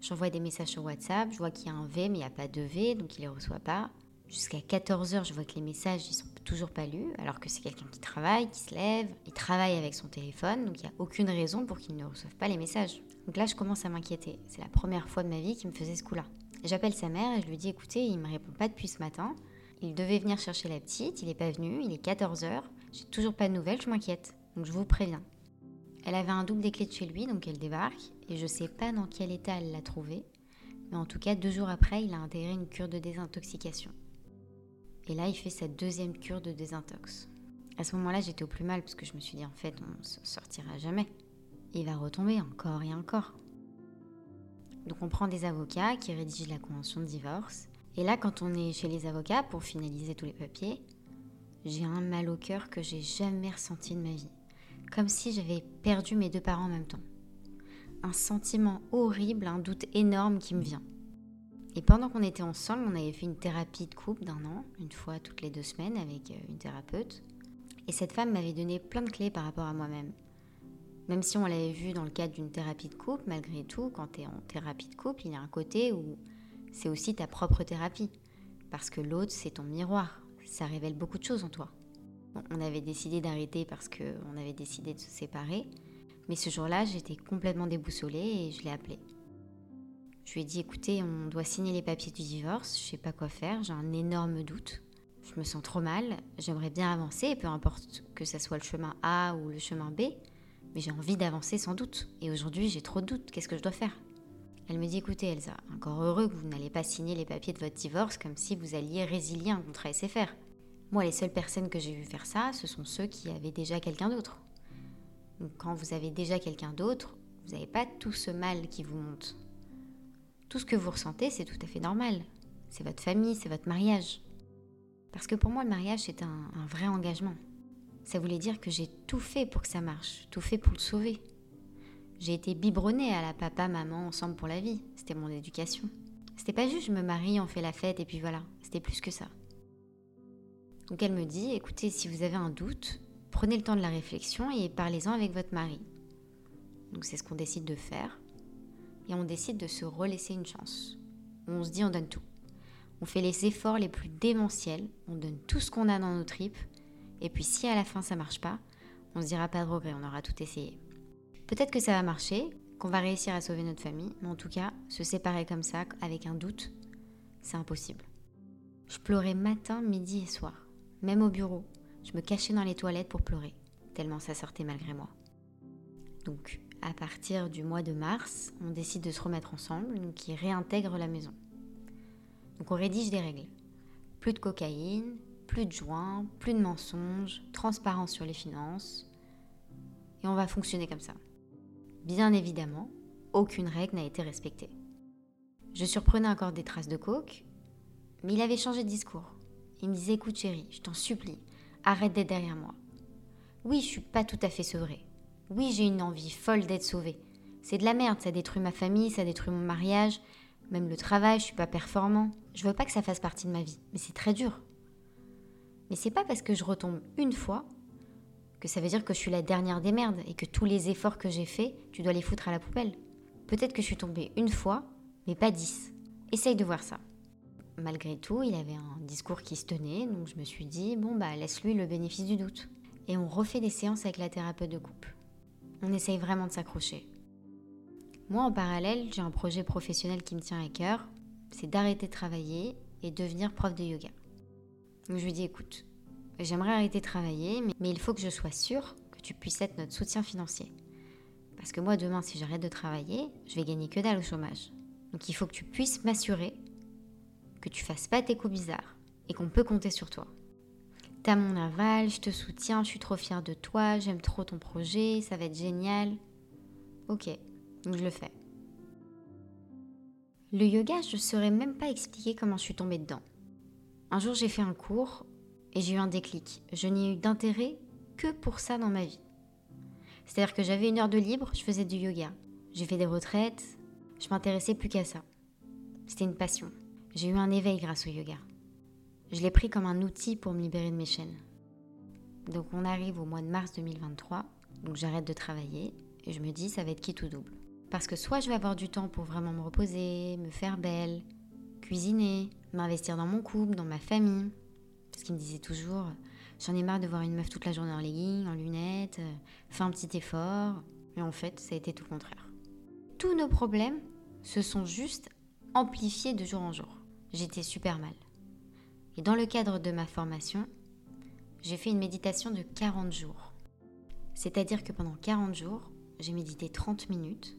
A: J'envoie des messages sur WhatsApp, je vois qu'il y a un V mais il n'y a pas de V, donc il les reçoit pas. Jusqu'à 14h, je vois que les messages ils sont toujours pas lus, alors que c'est quelqu'un qui travaille, qui se lève, il travaille avec son téléphone, donc il n'y a aucune raison pour qu'il ne reçoive pas les messages. Donc là, je commence à m'inquiéter. C'est la première fois de ma vie qu'il me faisait ce coup-là. J'appelle sa mère et je lui dis écoutez, il me répond pas depuis ce matin. Il devait venir chercher la petite, il n'est pas venu, il est 14h, j'ai toujours pas de nouvelles, je m'inquiète. Donc je vous préviens. Elle avait un double des clés de chez lui, donc elle débarque, et je sais pas dans quel état elle l'a trouvé, mais en tout cas, deux jours après, il a intégré une cure de désintoxication. Et là, il fait sa deuxième cure de désintox. À ce moment-là, j'étais au plus mal parce que je me suis dit, en fait, on ne sortira jamais. Il va retomber encore et encore. Donc on prend des avocats qui rédigent la convention de divorce. Et là, quand on est chez les avocats pour finaliser tous les papiers, j'ai un mal au cœur que j'ai jamais ressenti de ma vie. Comme si j'avais perdu mes deux parents en même temps. Un sentiment horrible, un doute énorme qui me vient. Et pendant qu'on était ensemble, on avait fait une thérapie de couple d'un an, une fois toutes les deux semaines avec euh, une thérapeute. Et cette femme m'avait donné plein de clés par rapport à moi-même. Même si on l'avait vu dans le cadre d'une thérapie de couple, malgré tout, quand tu es en thérapie de couple, il y a un côté où c'est aussi ta propre thérapie. Parce que l'autre, c'est ton miroir. Ça révèle beaucoup de choses en toi. on avait décidé d'arrêter parce qu'on avait décidé de se séparer. Mais ce jour-là, j'étais complètement déboussolée et je l'ai appelé. Je lui ai dit écoutez, on doit signer les papiers du divorce, je sais pas quoi faire, j'ai un énorme doute. Je me sens trop mal, j'aimerais bien avancer, peu importe que ce soit le chemin A ou le chemin B, mais j'ai envie d'avancer sans doute. Et aujourd'hui, j'ai trop de doutes, qu'est-ce que je dois faire? Elle me dit écoutez Elsa, encore heureux que vous n'allez pas signer les papiers de votre divorce comme si vous alliez résilier un contrat SFR. Moi, les seules personnes que j'ai vu faire ça, ce sont ceux qui avaient déjà quelqu'un d'autre. Donc quand vous avez déjà quelqu'un d'autre, vous n'avez pas tout ce mal qui vous monte. Tout ce que vous ressentez, c'est tout à fait normal. C'est votre famille, c'est votre mariage. Parce que pour moi, le mariage, c'est un, vrai engagement. Ça voulait dire que j'ai tout fait pour que ça marche, tout fait pour le sauver. J'ai été biberonnée à la papa, maman, ensemble pour la vie. C'était mon éducation. C'était pas juste je me marie, on fait la fête et puis voilà. C'était plus que ça. Donc elle me dit, écoutez, si vous avez un doute, prenez le temps de la réflexion et parlez-en avec votre mari. Donc c'est ce qu'on décide de faire et on décide de se relaisser une chance. On se dit on donne tout. On fait les efforts les plus démentiels, on donne tout ce qu'on a dans nos tripes, et puis si à la fin ça marche pas, on se dira pas de regret, on aura tout essayé. Peut-être que ça va marcher, qu'on va réussir à sauver notre famille, mais en tout cas, se séparer comme ça, avec un doute, c'est impossible. Je pleurais matin, midi et soir. Même au bureau, je me cachais dans les toilettes pour pleurer, tellement ça sortait malgré moi. Donc, à partir du mois de mars, on décide de se remettre ensemble, il réintègre la maison. Donc on rédige des règles. Plus de cocaïne, plus de joints, plus de mensonges, transparence sur les finances. Et on va fonctionner comme ça. Bien évidemment, aucune règle n'a été respectée. Je surprenais encore des traces de coke, mais il avait changé de discours. Il me disait écoute chérie, je t'en supplie, arrête d'être derrière moi. Oui, je suis pas tout à fait sevrée. Oui, j'ai une envie folle d'être sauvée. C'est de la merde, ça détruit ma famille, ça détruit mon mariage, même le travail, je suis pas performant. Je veux pas que ça fasse partie de ma vie, mais c'est très dur. Mais c'est pas parce que je retombe une fois que ça veut dire que je suis la dernière des merdes et que tous les efforts que j'ai faits, tu dois les foutre à la poubelle. Peut-être que je suis tombée une fois, mais pas dix. Essaye de voir ça. Malgré tout, il avait un discours qui se tenait, donc je me suis dit, bon bah laisse-lui le bénéfice du doute. Et on refait des séances avec la thérapeute de couple on essaye vraiment de s'accrocher. Moi, en parallèle, j'ai un projet professionnel qui me tient à cœur, c'est d'arrêter de travailler et devenir prof de yoga. Donc je lui dis, écoute, j'aimerais arrêter de travailler, mais, il faut que je sois sûre que tu puisses être notre soutien financier. Parce que moi, demain, si j'arrête de travailler, je vais gagner que dalle au chômage. Donc il faut que tu puisses m'assurer que tu fasses pas tes coups bizarres et qu'on peut compter sur toi. T'as mon aval, je te soutiens, je suis trop fière de toi, j'aime trop ton projet, ça va être génial. Ok, donc je le fais. Le yoga, je ne saurais même pas expliquer comment je suis tombée dedans. Un jour, j'ai fait un cours et j'ai eu un déclic. Je n'ai eu d'intérêt que pour ça dans ma vie. C'est-à-dire que j'avais une heure de libre, je faisais du yoga. J'ai fait des retraites, je m'intéressais plus qu'à ça. C'était une passion. J'ai eu un éveil grâce au yoga. Je l'ai pris comme un outil pour me libérer de mes chaînes. Donc on arrive au mois de mars 2023, donc j'arrête de travailler et je me dis ça va être qui tout double. Parce que soit je vais avoir du temps pour vraiment me reposer, me faire belle, cuisiner, m'investir dans mon couple, dans ma famille. Parce qu'il me disait toujours, j'en ai marre de voir une meuf toute la journée en leggings, en lunettes, euh, fais un petit effort. Mais en fait, ça a été tout le contraire. Tous nos problèmes se sont juste amplifiés de jour en jour. J'étais super mal. Et dans le cadre de ma formation, j'ai fait une méditation de 40 jours. C'est-à-dire que pendant 40 jours, j'ai médité 30 minutes.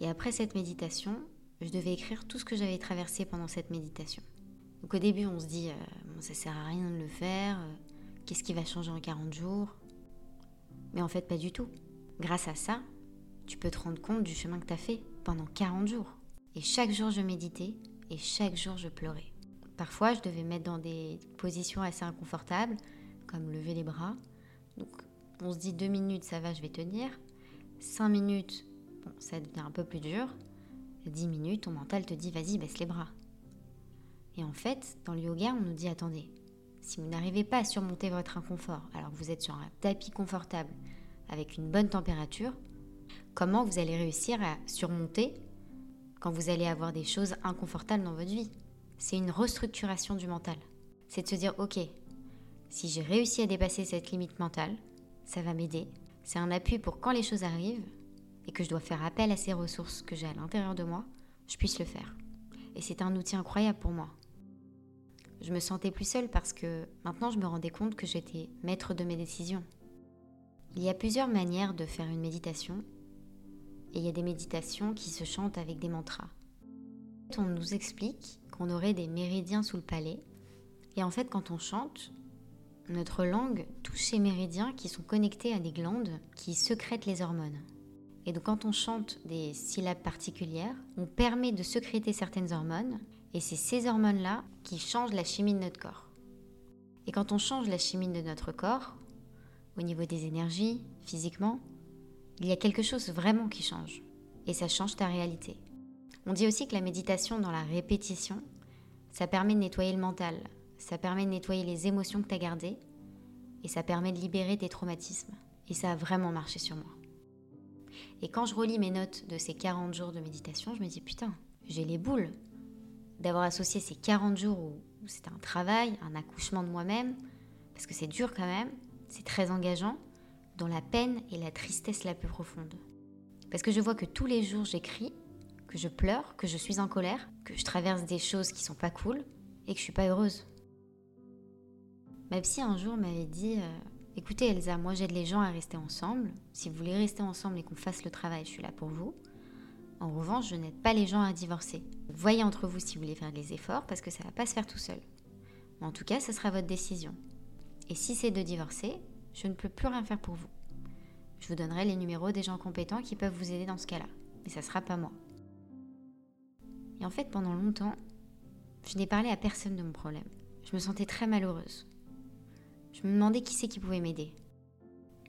A: Et après cette méditation, je devais écrire tout ce que j'avais traversé pendant cette méditation. Donc au début, on se dit, euh, bon, ça sert à rien de le faire, euh, qu'est-ce qui va changer en 40 jours? Mais en fait, pas du tout. Grâce à ça, tu peux te rendre compte du chemin que tu as fait pendant 40 jours. Et chaque jour, je méditais et chaque jour, je pleurais. Parfois, je devais mettre dans des positions assez inconfortables, comme lever les bras. On se dit deux minutes, ça va, je vais tenir. Cinq minutes, ça devient un peu plus dur. 10 minutes, ton mental te dit vas-y, baisse les bras. Et en fait, dans le yoga, on nous dit attendez, si vous n'arrivez pas à surmonter votre inconfort alors que vous êtes sur un tapis confortable avec une bonne température, comment vous allez réussir à surmonter quand vous allez avoir des choses inconfortables dans votre vie? C'est une restructuration du mental. C'est de se dire ok, si j'ai réussi à dépasser cette limite mentale, ça va m'aider. C'est un appui pour quand les choses arrivent, et que je dois faire appel à ces ressources que j'ai à l'intérieur de moi, je puisse le faire. Et c'est un outil incroyable pour moi. Je me sentais plus seule parce que maintenant je me rendais compte que j'étais maître de mes décisions. Il y a plusieurs manières de faire une méditation et il y a des méditations qui se chantent avec des mantras. On nous explique qu'on aurait des méridiens sous le palais et en fait quand on chante, notre langue touche ces méridiens qui sont connectés à des glandes qui secrètent les hormones. Et donc quand on chante des syllabes particulières, on permet de sécréter certaines hormones, et c'est ces hormones-là qui changent la chimie de notre corps. Et quand on change la chimie de notre corps, au niveau des énergies, physiquement, il y a quelque chose vraiment qui change. Et ça change ta réalité. On dit aussi que la méditation dans la répétition, ça permet de nettoyer le mental, ça permet de nettoyer les émotions que tu as gardées, et ça permet de libérer tes traumatismes. Et ça a vraiment marché sur moi. Et quand je relis mes notes de ces 40 jours de méditation, je me dis putain, j'ai les boules d'avoir associé ces 40 jours où, c'était un travail, un accouchement de moi-même, parce que c'est dur quand même, c'est très engageant, dans la peine et la tristesse la plus profonde. Parce que je vois que tous les jours j'écris, que je pleure, que je suis en colère, que je traverse des choses qui sont pas cool et que je suis pas heureuse. Ma psy un jour m'avait dit euh, Écoutez Elsa, moi j'aide les gens à rester ensemble. Si vous voulez rester ensemble et qu'on fasse le travail, je suis là pour vous. En revanche, je n'aide pas les gens à divorcer. Voyez entre vous si vous voulez faire des efforts parce que ça va pas se faire tout seul. Mais en tout cas, ce sera votre décision. Et si c'est de divorcer, je ne peux plus rien faire pour vous. Je vous donnerai les numéros des gens compétents qui peuvent vous aider dans ce cas-là. Mais ça sera pas moi. Et en fait, pendant longtemps, je n'ai parlé à personne de mon problème. Je me sentais très malheureuse. Je me demandais qui c'est qui pouvait m'aider.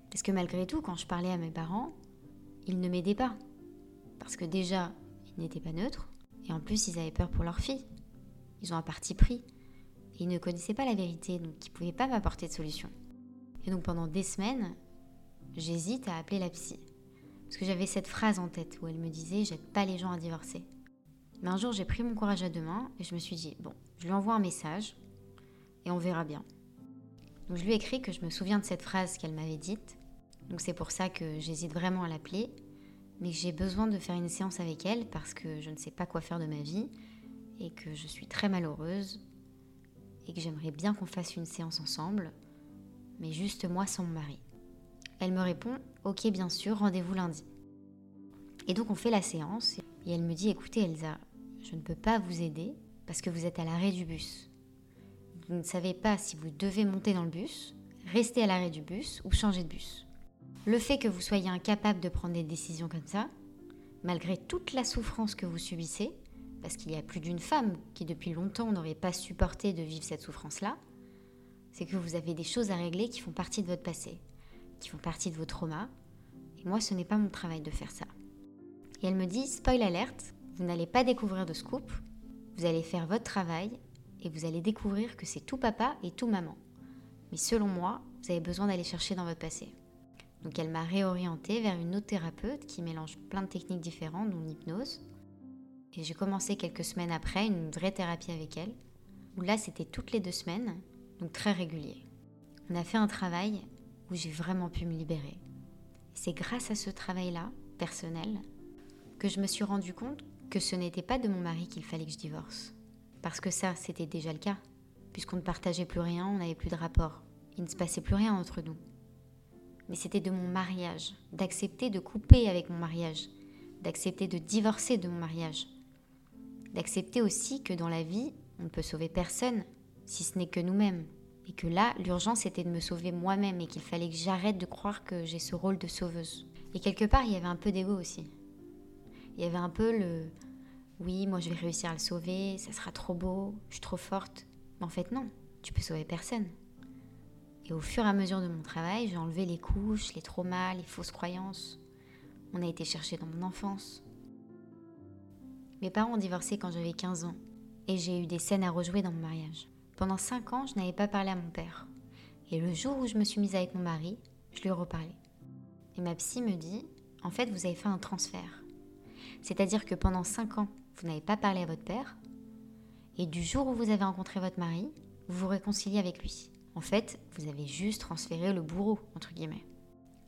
A: Parce que malgré tout, quand je parlais à mes parents, ils ne m'aidaient pas. Parce que déjà, ils n'étaient pas neutres, et en plus, ils avaient peur pour leur fille. Ils ont un parti pris. Et ils ne connaissaient pas la vérité, donc ils ne pouvaient pas m'apporter de solution. Et donc pendant des semaines, j'hésite à appeler la psy. Parce que j'avais cette phrase en tête où elle me disait J'aide pas les gens à divorcer. Mais un jour, j'ai pris mon courage à deux mains et je me suis dit Bon, je lui envoie un message et on verra bien. Donc je lui ai écrit que je me souviens de cette phrase qu'elle m'avait dite. Donc c'est pour ça que j'hésite vraiment à l'appeler. mais j'ai besoin de faire une séance avec elle parce que je ne sais pas quoi faire de ma vie et que je suis très malheureuse et que j'aimerais bien qu'on fasse une séance ensemble, mais juste moi sans mon mari. Elle me répond Ok, bien sûr, rendez-vous lundi. Et donc on fait la séance et elle me dit Écoutez, Elsa, je ne peux pas vous aider parce que vous êtes à l'arrêt du bus. Vous ne savez pas si vous devez monter dans le bus, rester à l'arrêt du bus ou changer de bus. Le fait que vous soyez incapable de prendre des décisions comme ça, malgré toute la souffrance que vous subissez, parce qu'il y a plus d'une femme qui depuis longtemps n'aurait pas supporté de vivre cette souffrance-là, c'est que vous avez des choses à régler qui font partie de votre passé, qui font partie de vos traumas, et moi ce n'est pas mon travail de faire ça. Et elle me dit, spoil alerte, vous n'allez pas découvrir de scoop, vous allez faire votre travail et vous allez découvrir que c'est tout papa et tout maman. Mais selon moi, vous avez besoin d'aller chercher dans votre passé. Donc elle m'a réorientée vers une autre thérapeute qui mélange plein de techniques différentes, dont l'hypnose. Et j'ai commencé quelques semaines après une vraie thérapie avec elle, où là c'était toutes les deux semaines, donc très régulier. On a fait un travail où j'ai vraiment pu me libérer. C'est grâce à ce travail-là, personnel, que je me suis rendu compte que ce n'était pas de mon mari qu'il fallait que je divorce. Parce que ça, c'était déjà le cas, puisqu'on ne partageait plus rien, on n'avait plus de rapport. Il ne se passait plus rien entre nous. Mais c'était de mon mariage, d'accepter de couper avec mon mariage, d'accepter de divorcer de mon mariage, d'accepter aussi que dans la vie, on ne peut sauver personne, si ce n'est que nous-mêmes. Et que là, l'urgence était de me sauver moi-même et qu'il fallait que j'arrête de croire que j'ai ce rôle de sauveuse. Et quelque part, il y avait un peu d'ego aussi. Il y avait un peu le oui, moi je vais réussir à le sauver, ça sera trop beau, je suis trop forte. Mais en fait, non, tu peux sauver personne. Et au fur et à mesure de mon travail, j'ai enlevé les couches, les traumas, les fausses croyances. On a été chercher dans mon enfance. Mes parents ont divorcé quand j'avais 15 ans et j'ai eu des scènes à rejouer dans mon mariage. Pendant 5 ans, je n'avais pas parlé à mon père. Et le jour où je me suis mise avec mon mari, je lui ai reparlé. Et ma psy me dit En fait, vous avez fait un transfert. C'est-à-dire que pendant 5 ans, vous n'avez pas parlé à votre père, et du jour où vous avez rencontré votre mari, vous vous réconciliez avec lui. En fait, vous avez juste transféré le bourreau, entre guillemets.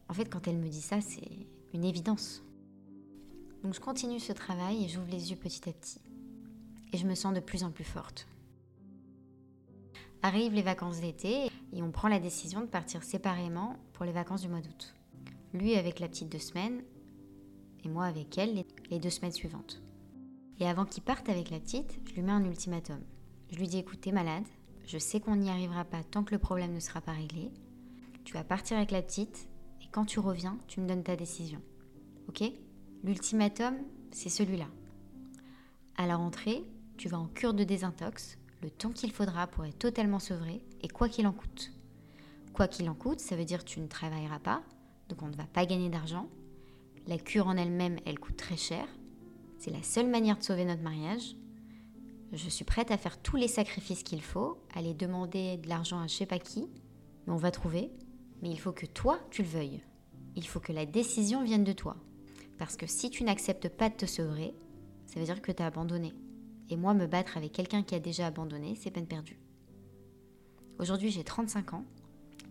A: En fait, quand elle me dit ça, c'est une évidence. Donc je continue ce travail et j'ouvre les yeux petit à petit. Et je me sens de plus en plus forte. Arrivent les vacances d'été et on prend la décision de partir séparément pour les vacances du mois d'août. Lui avec la petite deux semaines et moi avec elle les deux semaines suivantes. Et avant qu'il parte avec la petite, je lui mets un ultimatum. Je lui dis écoutez malade, je sais qu'on n'y arrivera pas tant que le problème ne sera pas réglé. Tu vas partir avec la petite et quand tu reviens, tu me donnes ta décision. Ok? L'ultimatum, c'est celui-là. À la rentrée, tu vas en cure de désintox, le temps qu'il faudra pour être totalement sevré et quoi qu'il en coûte. Quoi qu'il en coûte, ça veut dire que tu ne travailleras pas, donc on ne va pas gagner d'argent. La cure en elle-même, elle coûte très cher, c'est la seule manière de sauver notre mariage. Je suis prête à faire tous les sacrifices qu'il faut, aller demander de l'argent à je sais pas qui, mais on va trouver. Mais il faut que toi, tu le veuilles. Il faut que la décision vienne de toi. Parce que si tu n'acceptes pas de te sauver, ça veut dire que tu as abandonné. Et moi, me battre avec quelqu'un qui a déjà abandonné, c'est peine perdue. Aujourd'hui, j'ai 35 ans.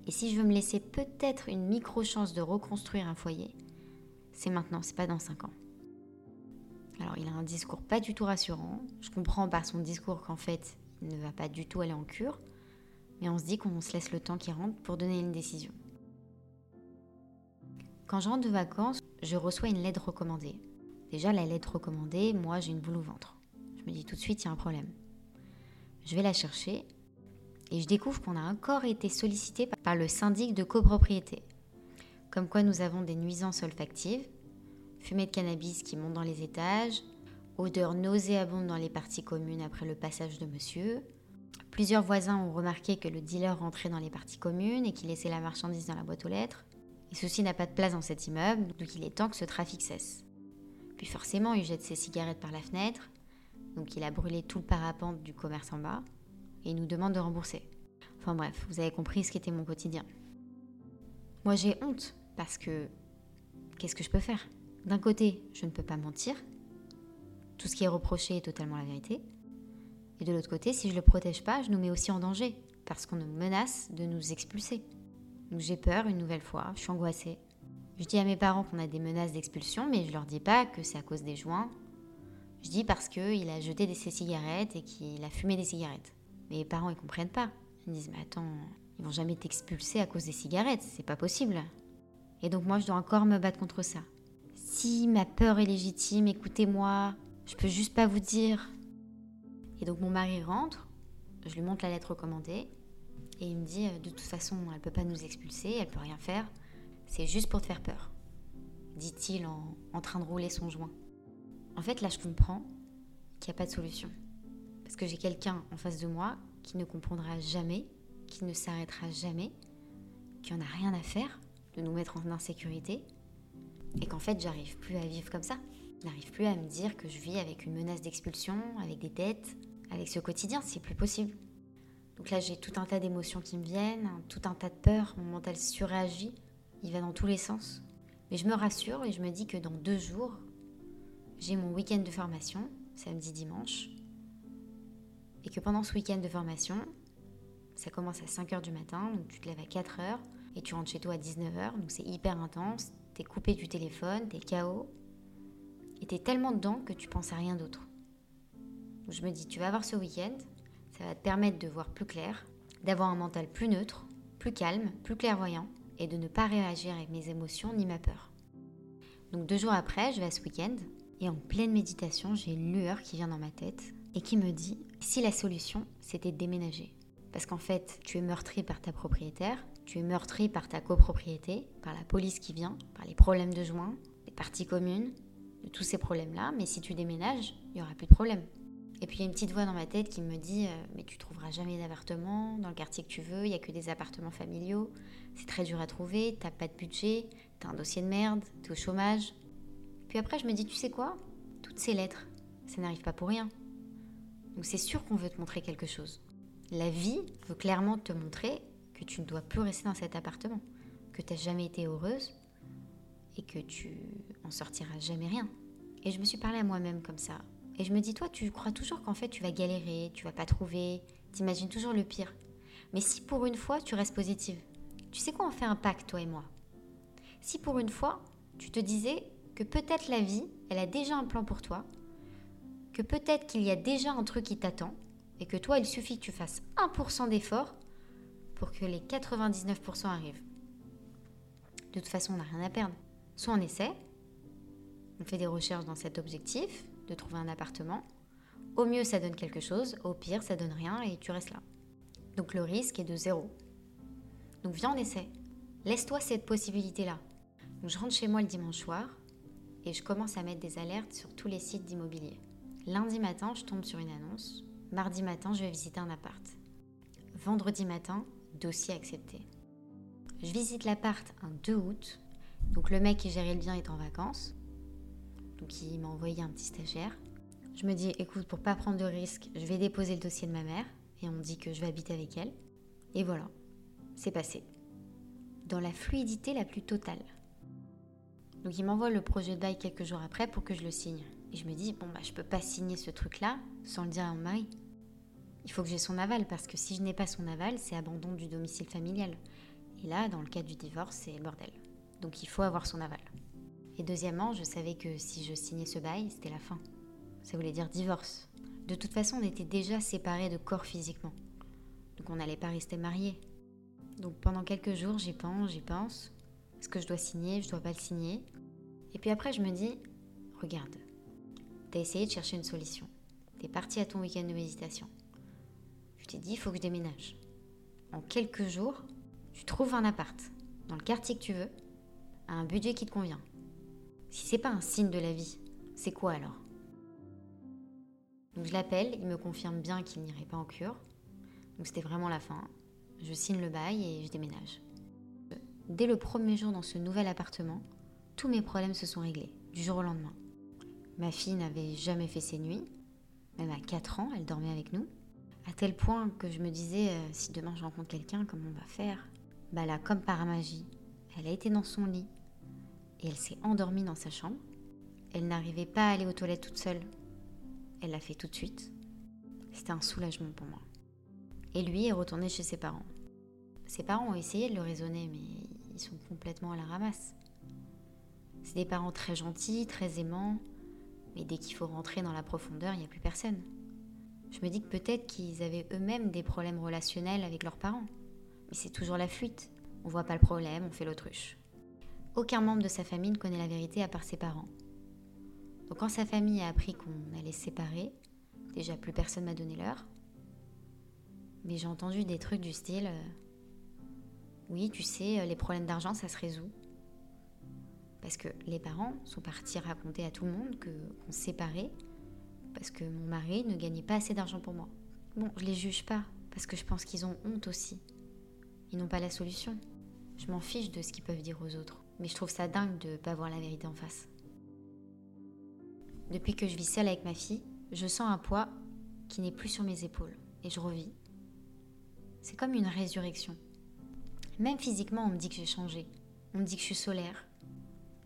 A: Et si je veux me laisser peut-être une micro-chance de reconstruire un foyer, c'est maintenant, c'est pas dans 5 ans. Alors il a un discours pas du tout rassurant. Je comprends par son discours qu'en fait, il ne va pas du tout aller en cure. Mais on se dit qu'on se laisse le temps qui rentre pour donner une décision. Quand je rentre de vacances, je reçois une lettre recommandée. Déjà, la lettre recommandée, moi j'ai une boule au ventre. Je me dis tout de suite, il y a un problème. Je vais la chercher et je découvre qu'on a encore été sollicité par le syndic de copropriété. Comme quoi nous avons des nuisances olfactives fumée de cannabis qui monte dans les étages, odeur nauséabonde dans les parties communes après le passage de monsieur. Plusieurs voisins ont remarqué que le dealer rentrait dans les parties communes et qu'il laissait la marchandise dans la boîte aux lettres. Et ceci n'a pas de place dans cet immeuble, donc il est temps que ce trafic cesse. Puis forcément, il jette ses cigarettes par la fenêtre, donc il a brûlé tout le parapente du commerce en bas, et il nous demande de rembourser. Enfin bref, vous avez compris ce qu'était mon quotidien. Moi j'ai honte, parce que qu'est-ce que je peux faire? D'un côté, je ne peux pas mentir. Tout ce qui est reproché est totalement la vérité. Et de l'autre côté, si je ne le protège pas, je nous mets aussi en danger, parce qu'on nous menace de nous expulser. Donc j'ai peur une nouvelle fois, je suis angoissée. Je dis à mes parents qu'on a des menaces d'expulsion, mais je leur dis pas que c'est à cause des joints. Je dis parce qu'il a jeté des, ses cigarettes et qu'il a fumé des cigarettes. Mes parents, ils comprennent pas. Ils disent, mais attends, ils vont jamais t'expulser à cause des cigarettes, c'est pas possible. Et donc moi, je dois encore me battre contre ça. Si ma peur est légitime, écoutez-moi, je peux juste pas vous dire. Et donc mon mari rentre, je lui montre la lettre recommandée, et il me dit, euh, de toute façon, elle peut pas nous expulser, elle peut rien faire, c'est juste pour te faire peur, dit-il en, en train de rouler son joint. En fait, là, je comprends qu'il n'y a pas de solution. Parce que j'ai quelqu'un en face de moi qui ne comprendra jamais, qui ne s'arrêtera jamais, qui en a rien à faire de nous mettre en insécurité, et qu'en fait, j'arrive plus à vivre comme ça. Je n'arrive plus à me dire que je vis avec une menace d'expulsion, avec des dettes, avec ce quotidien, c'est plus possible. Donc là, j'ai tout un tas d'émotions qui me viennent, tout un tas de peurs, mon mental surréagit, il va dans tous les sens. Mais je me rassure et je me dis que dans deux jours, j'ai mon week-end de formation, samedi, dimanche, et que pendant ce week-end de formation, ça commence à 5h du matin, donc tu te lèves à 4h, et tu rentres chez toi à 19h, donc c'est hyper intense, t'es coupé du téléphone, t'es KO, et t'es tellement dedans que tu penses à rien d'autre. Je me dis, tu vas avoir ce week-end, ça va te permettre de voir plus clair, d'avoir un mental plus neutre, plus calme, plus clairvoyant, et de ne pas réagir avec mes émotions ni ma peur. Donc deux jours après, je vais à ce week-end, et en pleine méditation, j'ai une lueur qui vient dans ma tête et qui me dit si la solution c'était de déménager. Parce qu'en fait, tu es meurtri par ta propriétaire, tu es meurtri par ta copropriété, par la police qui vient, par les problèmes de joint, les parties communes, de tous ces problèmes-là. Mais si tu déménages, il n'y aura plus de problème. Et puis il y a une petite voix dans ma tête qui me dit euh, Mais tu trouveras jamais d'appartement dans le quartier que tu veux, il n'y a que des appartements familiaux, c'est très dur à trouver, t'as pas de budget, t'as un dossier de merde, t'es au chômage. Puis après, je me dis Tu sais quoi? Toutes ces lettres, ça n'arrive pas pour rien. Donc c'est sûr qu'on veut te montrer quelque chose. La vie veut clairement te montrer que tu ne dois plus rester dans cet appartement, que tu n'as jamais été heureuse et que tu en sortiras jamais rien. Et je me suis parlé à moi-même comme ça. Et je me dis, toi, tu crois toujours qu'en fait tu vas galérer, tu vas pas trouver, t'imagines toujours le pire. Mais si pour une fois tu restes positive, tu sais quoi, on fait un pacte, toi et moi. Si pour une fois tu te disais que peut-être la vie, elle a déjà un plan pour toi, que peut-être qu'il y a déjà un truc qui t'attend, et que toi, il suffit que tu fasses 1% d'effort pour que les 99% arrivent. De toute façon, on n'a rien à perdre. Soit on essaie, on fait des recherches dans cet objectif, de trouver un appartement. Au mieux, ça donne quelque chose, au pire, ça donne rien et tu restes là. Donc le risque est de zéro. Donc viens, on essaie. Laisse-toi cette possibilité-là. Je rentre chez moi le dimanche soir et je commence à mettre des alertes sur tous les sites d'immobilier. Lundi matin, je tombe sur une annonce. Mardi matin, je vais visiter un appart. Vendredi matin, dossier accepté. Je visite l'appart un 2 août. Donc le mec qui gérait le bien est en vacances. Donc il m'a envoyé un petit stagiaire. Je me dis, écoute, pour pas prendre de risques, je vais déposer le dossier de ma mère et on me dit que je vais habiter avec elle. Et voilà, c'est passé. Dans la fluidité la plus totale. Donc il m'envoie le projet de bail quelques jours après pour que je le signe. Et je me dis, bon bah je peux pas signer ce truc-là sans le dire à mon mari il faut que j'ai son aval parce que si je n'ai pas son aval, c'est abandon du domicile familial. Et là, dans le cas du divorce, c'est bordel. Donc il faut avoir son aval. Et deuxièmement, je savais que si je signais ce bail, c'était la fin. Ça voulait dire divorce. De toute façon, on était déjà séparés de corps physiquement. Donc on n'allait pas rester mariés. Donc pendant quelques jours, j'y pense, j'y pense. Est-ce que je dois signer, je dois pas le signer Et puis après, je me dis, regarde, t'as essayé de chercher une solution. T'es parti à ton week-end de méditation t'es dit, il faut que je déménage. En quelques jours, tu trouves un appart dans le quartier que tu veux, à un budget qui te convient. Si c'est pas un signe de la vie, c'est quoi alors? Donc je l'appelle, il me confirme bien qu'il n'irait pas en cure. Donc c'était vraiment la fin. Je signe le bail et je déménage. Dès le premier jour dans ce nouvel appartement, tous mes problèmes se sont réglés, du jour au lendemain. Ma fille n'avait jamais fait ses nuits, même à 4 ans, elle dormait avec nous. À tel point que je me disais, euh, si demain je rencontre quelqu'un, comment on va faire? Bah là, comme par magie, elle a été dans son lit et elle s'est endormie dans sa chambre. Elle n'arrivait pas à aller aux toilettes toute seule. Elle l'a fait tout de suite. C'était un soulagement pour moi. Et lui est retourné chez ses parents. Ses parents ont essayé de le raisonner, mais ils sont complètement à la ramasse. C'est des parents très gentils, très aimants, mais dès qu'il faut rentrer dans la profondeur, il n'y a plus personne. Je me dis que peut-être qu'ils avaient eux-mêmes des problèmes relationnels avec leurs parents. Mais c'est toujours la fuite. On voit pas le problème, on fait l'autruche. Aucun membre de sa famille ne connaît la vérité à part ses parents. Donc quand sa famille a appris qu'on allait se séparer, déjà plus personne m'a donné l'heure. Mais j'ai entendu des trucs du style euh, Oui, tu sais, les problèmes d'argent, ça se résout. Parce que les parents sont partis raconter à tout le monde qu'on se séparait parce que mon mari ne gagnait pas assez d'argent pour moi. Bon, je les juge pas parce que je pense qu'ils ont honte aussi. Ils n'ont pas la solution. Je m'en fiche de ce qu'ils peuvent dire aux autres, mais je trouve ça dingue de ne pas voir la vérité en face. Depuis que je vis seule avec ma fille, je sens un poids qui n'est plus sur mes épaules et je revis. C'est comme une résurrection. Même physiquement, on me dit que j'ai changé. On me dit que je suis solaire,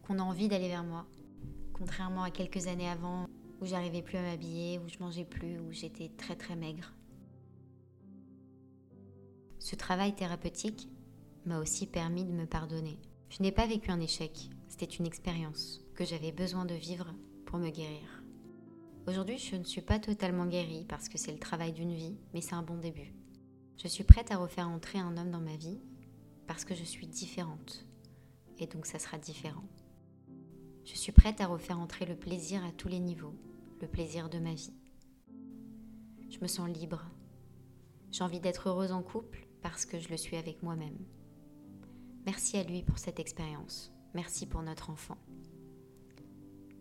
A: qu'on a envie d'aller vers moi. Contrairement à quelques années avant où j'arrivais plus à m'habiller, où je mangeais plus, où j'étais très très maigre. Ce travail thérapeutique m'a aussi permis de me pardonner. Je n'ai pas vécu un échec, c'était une expérience que j'avais besoin de vivre pour me guérir. Aujourd'hui, je ne suis pas totalement guérie parce que c'est le travail d'une vie, mais c'est un bon début. Je suis prête à refaire entrer un homme dans ma vie parce que je suis différente. Et donc ça sera différent. Je suis prête à refaire entrer le plaisir à tous les niveaux, le plaisir de ma vie. Je me sens libre. J'ai envie d'être heureuse en couple parce que je le suis avec moi-même. Merci à lui pour cette expérience. Merci pour notre enfant.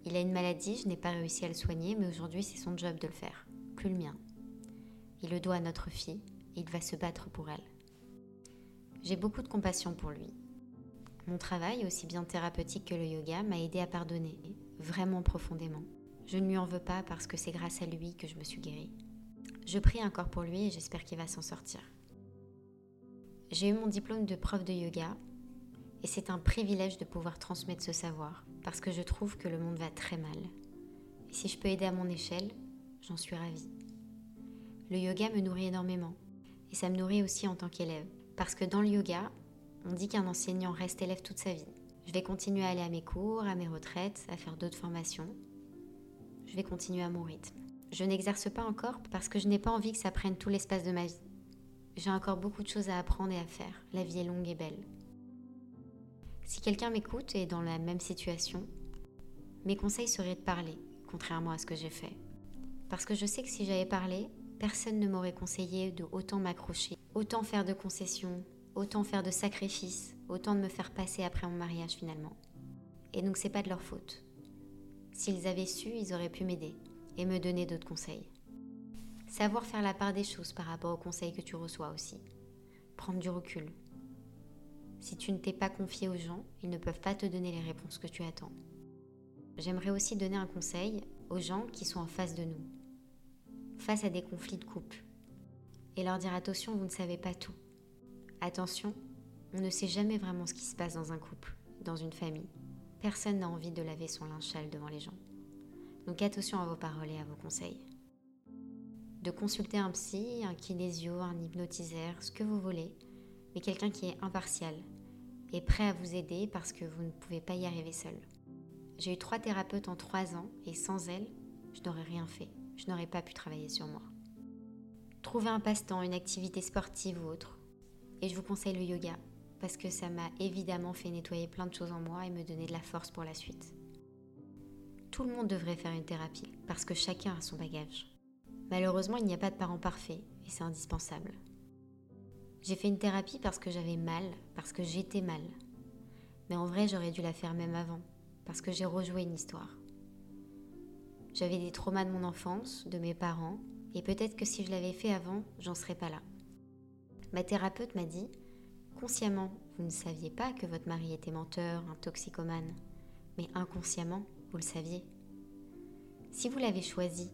A: Il a une maladie, je n'ai pas réussi à le soigner, mais aujourd'hui c'est son job de le faire, plus le mien. Il le doit à notre fille et il va se battre pour elle. J'ai beaucoup de compassion pour lui. Mon travail, aussi bien thérapeutique que le yoga, m'a aidé à pardonner, vraiment profondément. Je ne lui en veux pas parce que c'est grâce à lui que je me suis guérie. Je prie encore pour lui et j'espère qu'il va s'en sortir. J'ai eu mon diplôme de prof de yoga et c'est un privilège de pouvoir transmettre ce savoir parce que je trouve que le monde va très mal. Et si je peux aider à mon échelle, j'en suis ravie. Le yoga me nourrit énormément et ça me nourrit aussi en tant qu'élève parce que dans le yoga, on dit qu'un enseignant reste élève toute sa vie. Je vais continuer à aller à mes cours, à mes retraites, à faire d'autres formations. Je vais continuer à mon rythme. Je n'exerce pas encore parce que je n'ai pas envie que ça prenne tout l'espace de ma vie. J'ai encore beaucoup de choses à apprendre et à faire. La vie est longue et belle. Si quelqu'un m'écoute et est dans la même situation, mes conseils seraient de parler, contrairement à ce que j'ai fait. Parce que je sais que si j'avais parlé, personne ne m'aurait conseillé de autant m'accrocher, autant faire de concessions, autant faire de sacrifices, autant de me faire passer après mon mariage finalement. Et donc c'est pas de leur faute. S'ils avaient su, ils auraient pu m'aider et me donner d'autres conseils. Savoir faire la part des choses par rapport aux conseils que tu reçois aussi. Prendre du recul. Si tu ne t'es pas confié aux gens, ils ne peuvent pas te donner les réponses que tu attends. J'aimerais aussi donner un conseil aux gens qui sont en face de nous, face à des conflits de couple, et leur dire attention, vous ne savez pas tout. Attention, on ne sait jamais vraiment ce qui se passe dans un couple, dans une famille. Personne n'a envie de laver son linge devant les gens. Donc attention à vos paroles et à vos conseils. De consulter un psy, un kinésio, un hypnotiseur, ce que vous voulez, mais quelqu'un qui est impartial et prêt à vous aider parce que vous ne pouvez pas y arriver seul. J'ai eu trois thérapeutes en trois ans et sans elles, je n'aurais rien fait. Je n'aurais pas pu travailler sur moi. Trouver un passe-temps, une activité sportive ou autre, et je vous conseille le yoga, parce que ça m'a évidemment fait nettoyer plein de choses en moi et me donner de la force pour la suite. Tout le monde devrait faire une thérapie, parce que chacun a son bagage. Malheureusement, il n'y a pas de parents parfaits, et c'est indispensable. J'ai fait une thérapie parce que j'avais mal, parce que j'étais mal. Mais en vrai, j'aurais dû la faire même avant, parce que j'ai rejoué une histoire. J'avais des traumas de mon enfance, de mes parents, et peut-être que si je l'avais fait avant, j'en serais pas là. Ma thérapeute m'a dit Consciemment, vous ne saviez pas que votre mari était menteur, un toxicomane, mais inconsciemment, vous le saviez. Si vous l'avez choisi,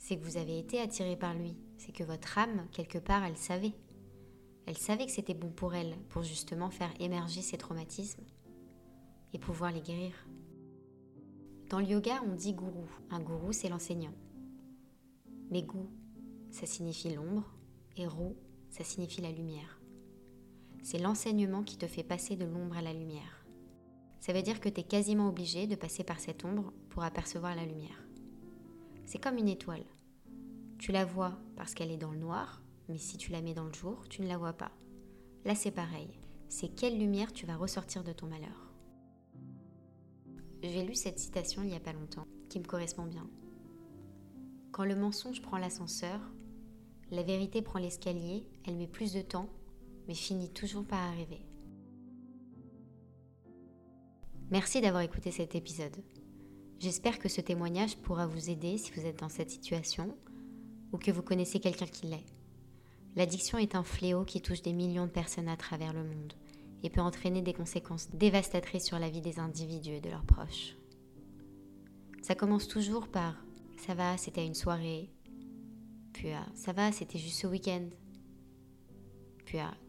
A: c'est que vous avez été attiré par lui, c'est que votre âme, quelque part, elle savait. Elle savait que c'était bon pour elle, pour justement faire émerger ses traumatismes et pouvoir les guérir. Dans le yoga, on dit gourou. Un gourou, c'est l'enseignant. Mais gou, ça signifie l'ombre, et rou, ça signifie la lumière. C'est l'enseignement qui te fait passer de l'ombre à la lumière. Ça veut dire que tu es quasiment obligé de passer par cette ombre pour apercevoir la lumière. C'est comme une étoile. Tu la vois parce qu'elle est dans le noir, mais si tu la mets dans le jour, tu ne la vois pas. Là, c'est pareil. C'est quelle lumière tu vas ressortir de ton malheur. J'ai lu cette citation il n'y a pas longtemps, qui me correspond bien. Quand le mensonge prend l'ascenseur, la vérité prend l'escalier, elle met plus de temps, mais finit toujours par arriver. Merci d'avoir écouté cet épisode. J'espère que ce témoignage pourra vous aider si vous êtes dans cette situation ou que vous connaissez quelqu'un qui l'est. L'addiction est un fléau qui touche des millions de personnes à travers le monde et peut entraîner des conséquences dévastatrices sur la vie des individus et de leurs proches. Ça commence toujours par ça va, c'était une soirée. Puis ah, ça va, c'était juste ce week-end.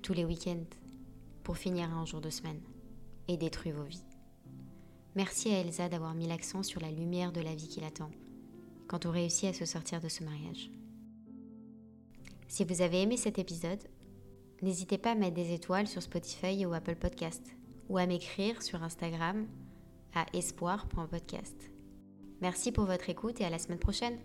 A: Tous les week-ends. Pour finir un jour de semaine. Et détruire vos vies. Merci à Elsa d'avoir mis l'accent sur la lumière de la vie qui l'attend quand on réussit à se sortir de ce mariage. Si vous avez aimé cet épisode, n'hésitez pas à mettre des étoiles sur Spotify ou Apple Podcast ou à m'écrire sur Instagram à espoir.podcast. Merci pour votre écoute et à la semaine prochaine.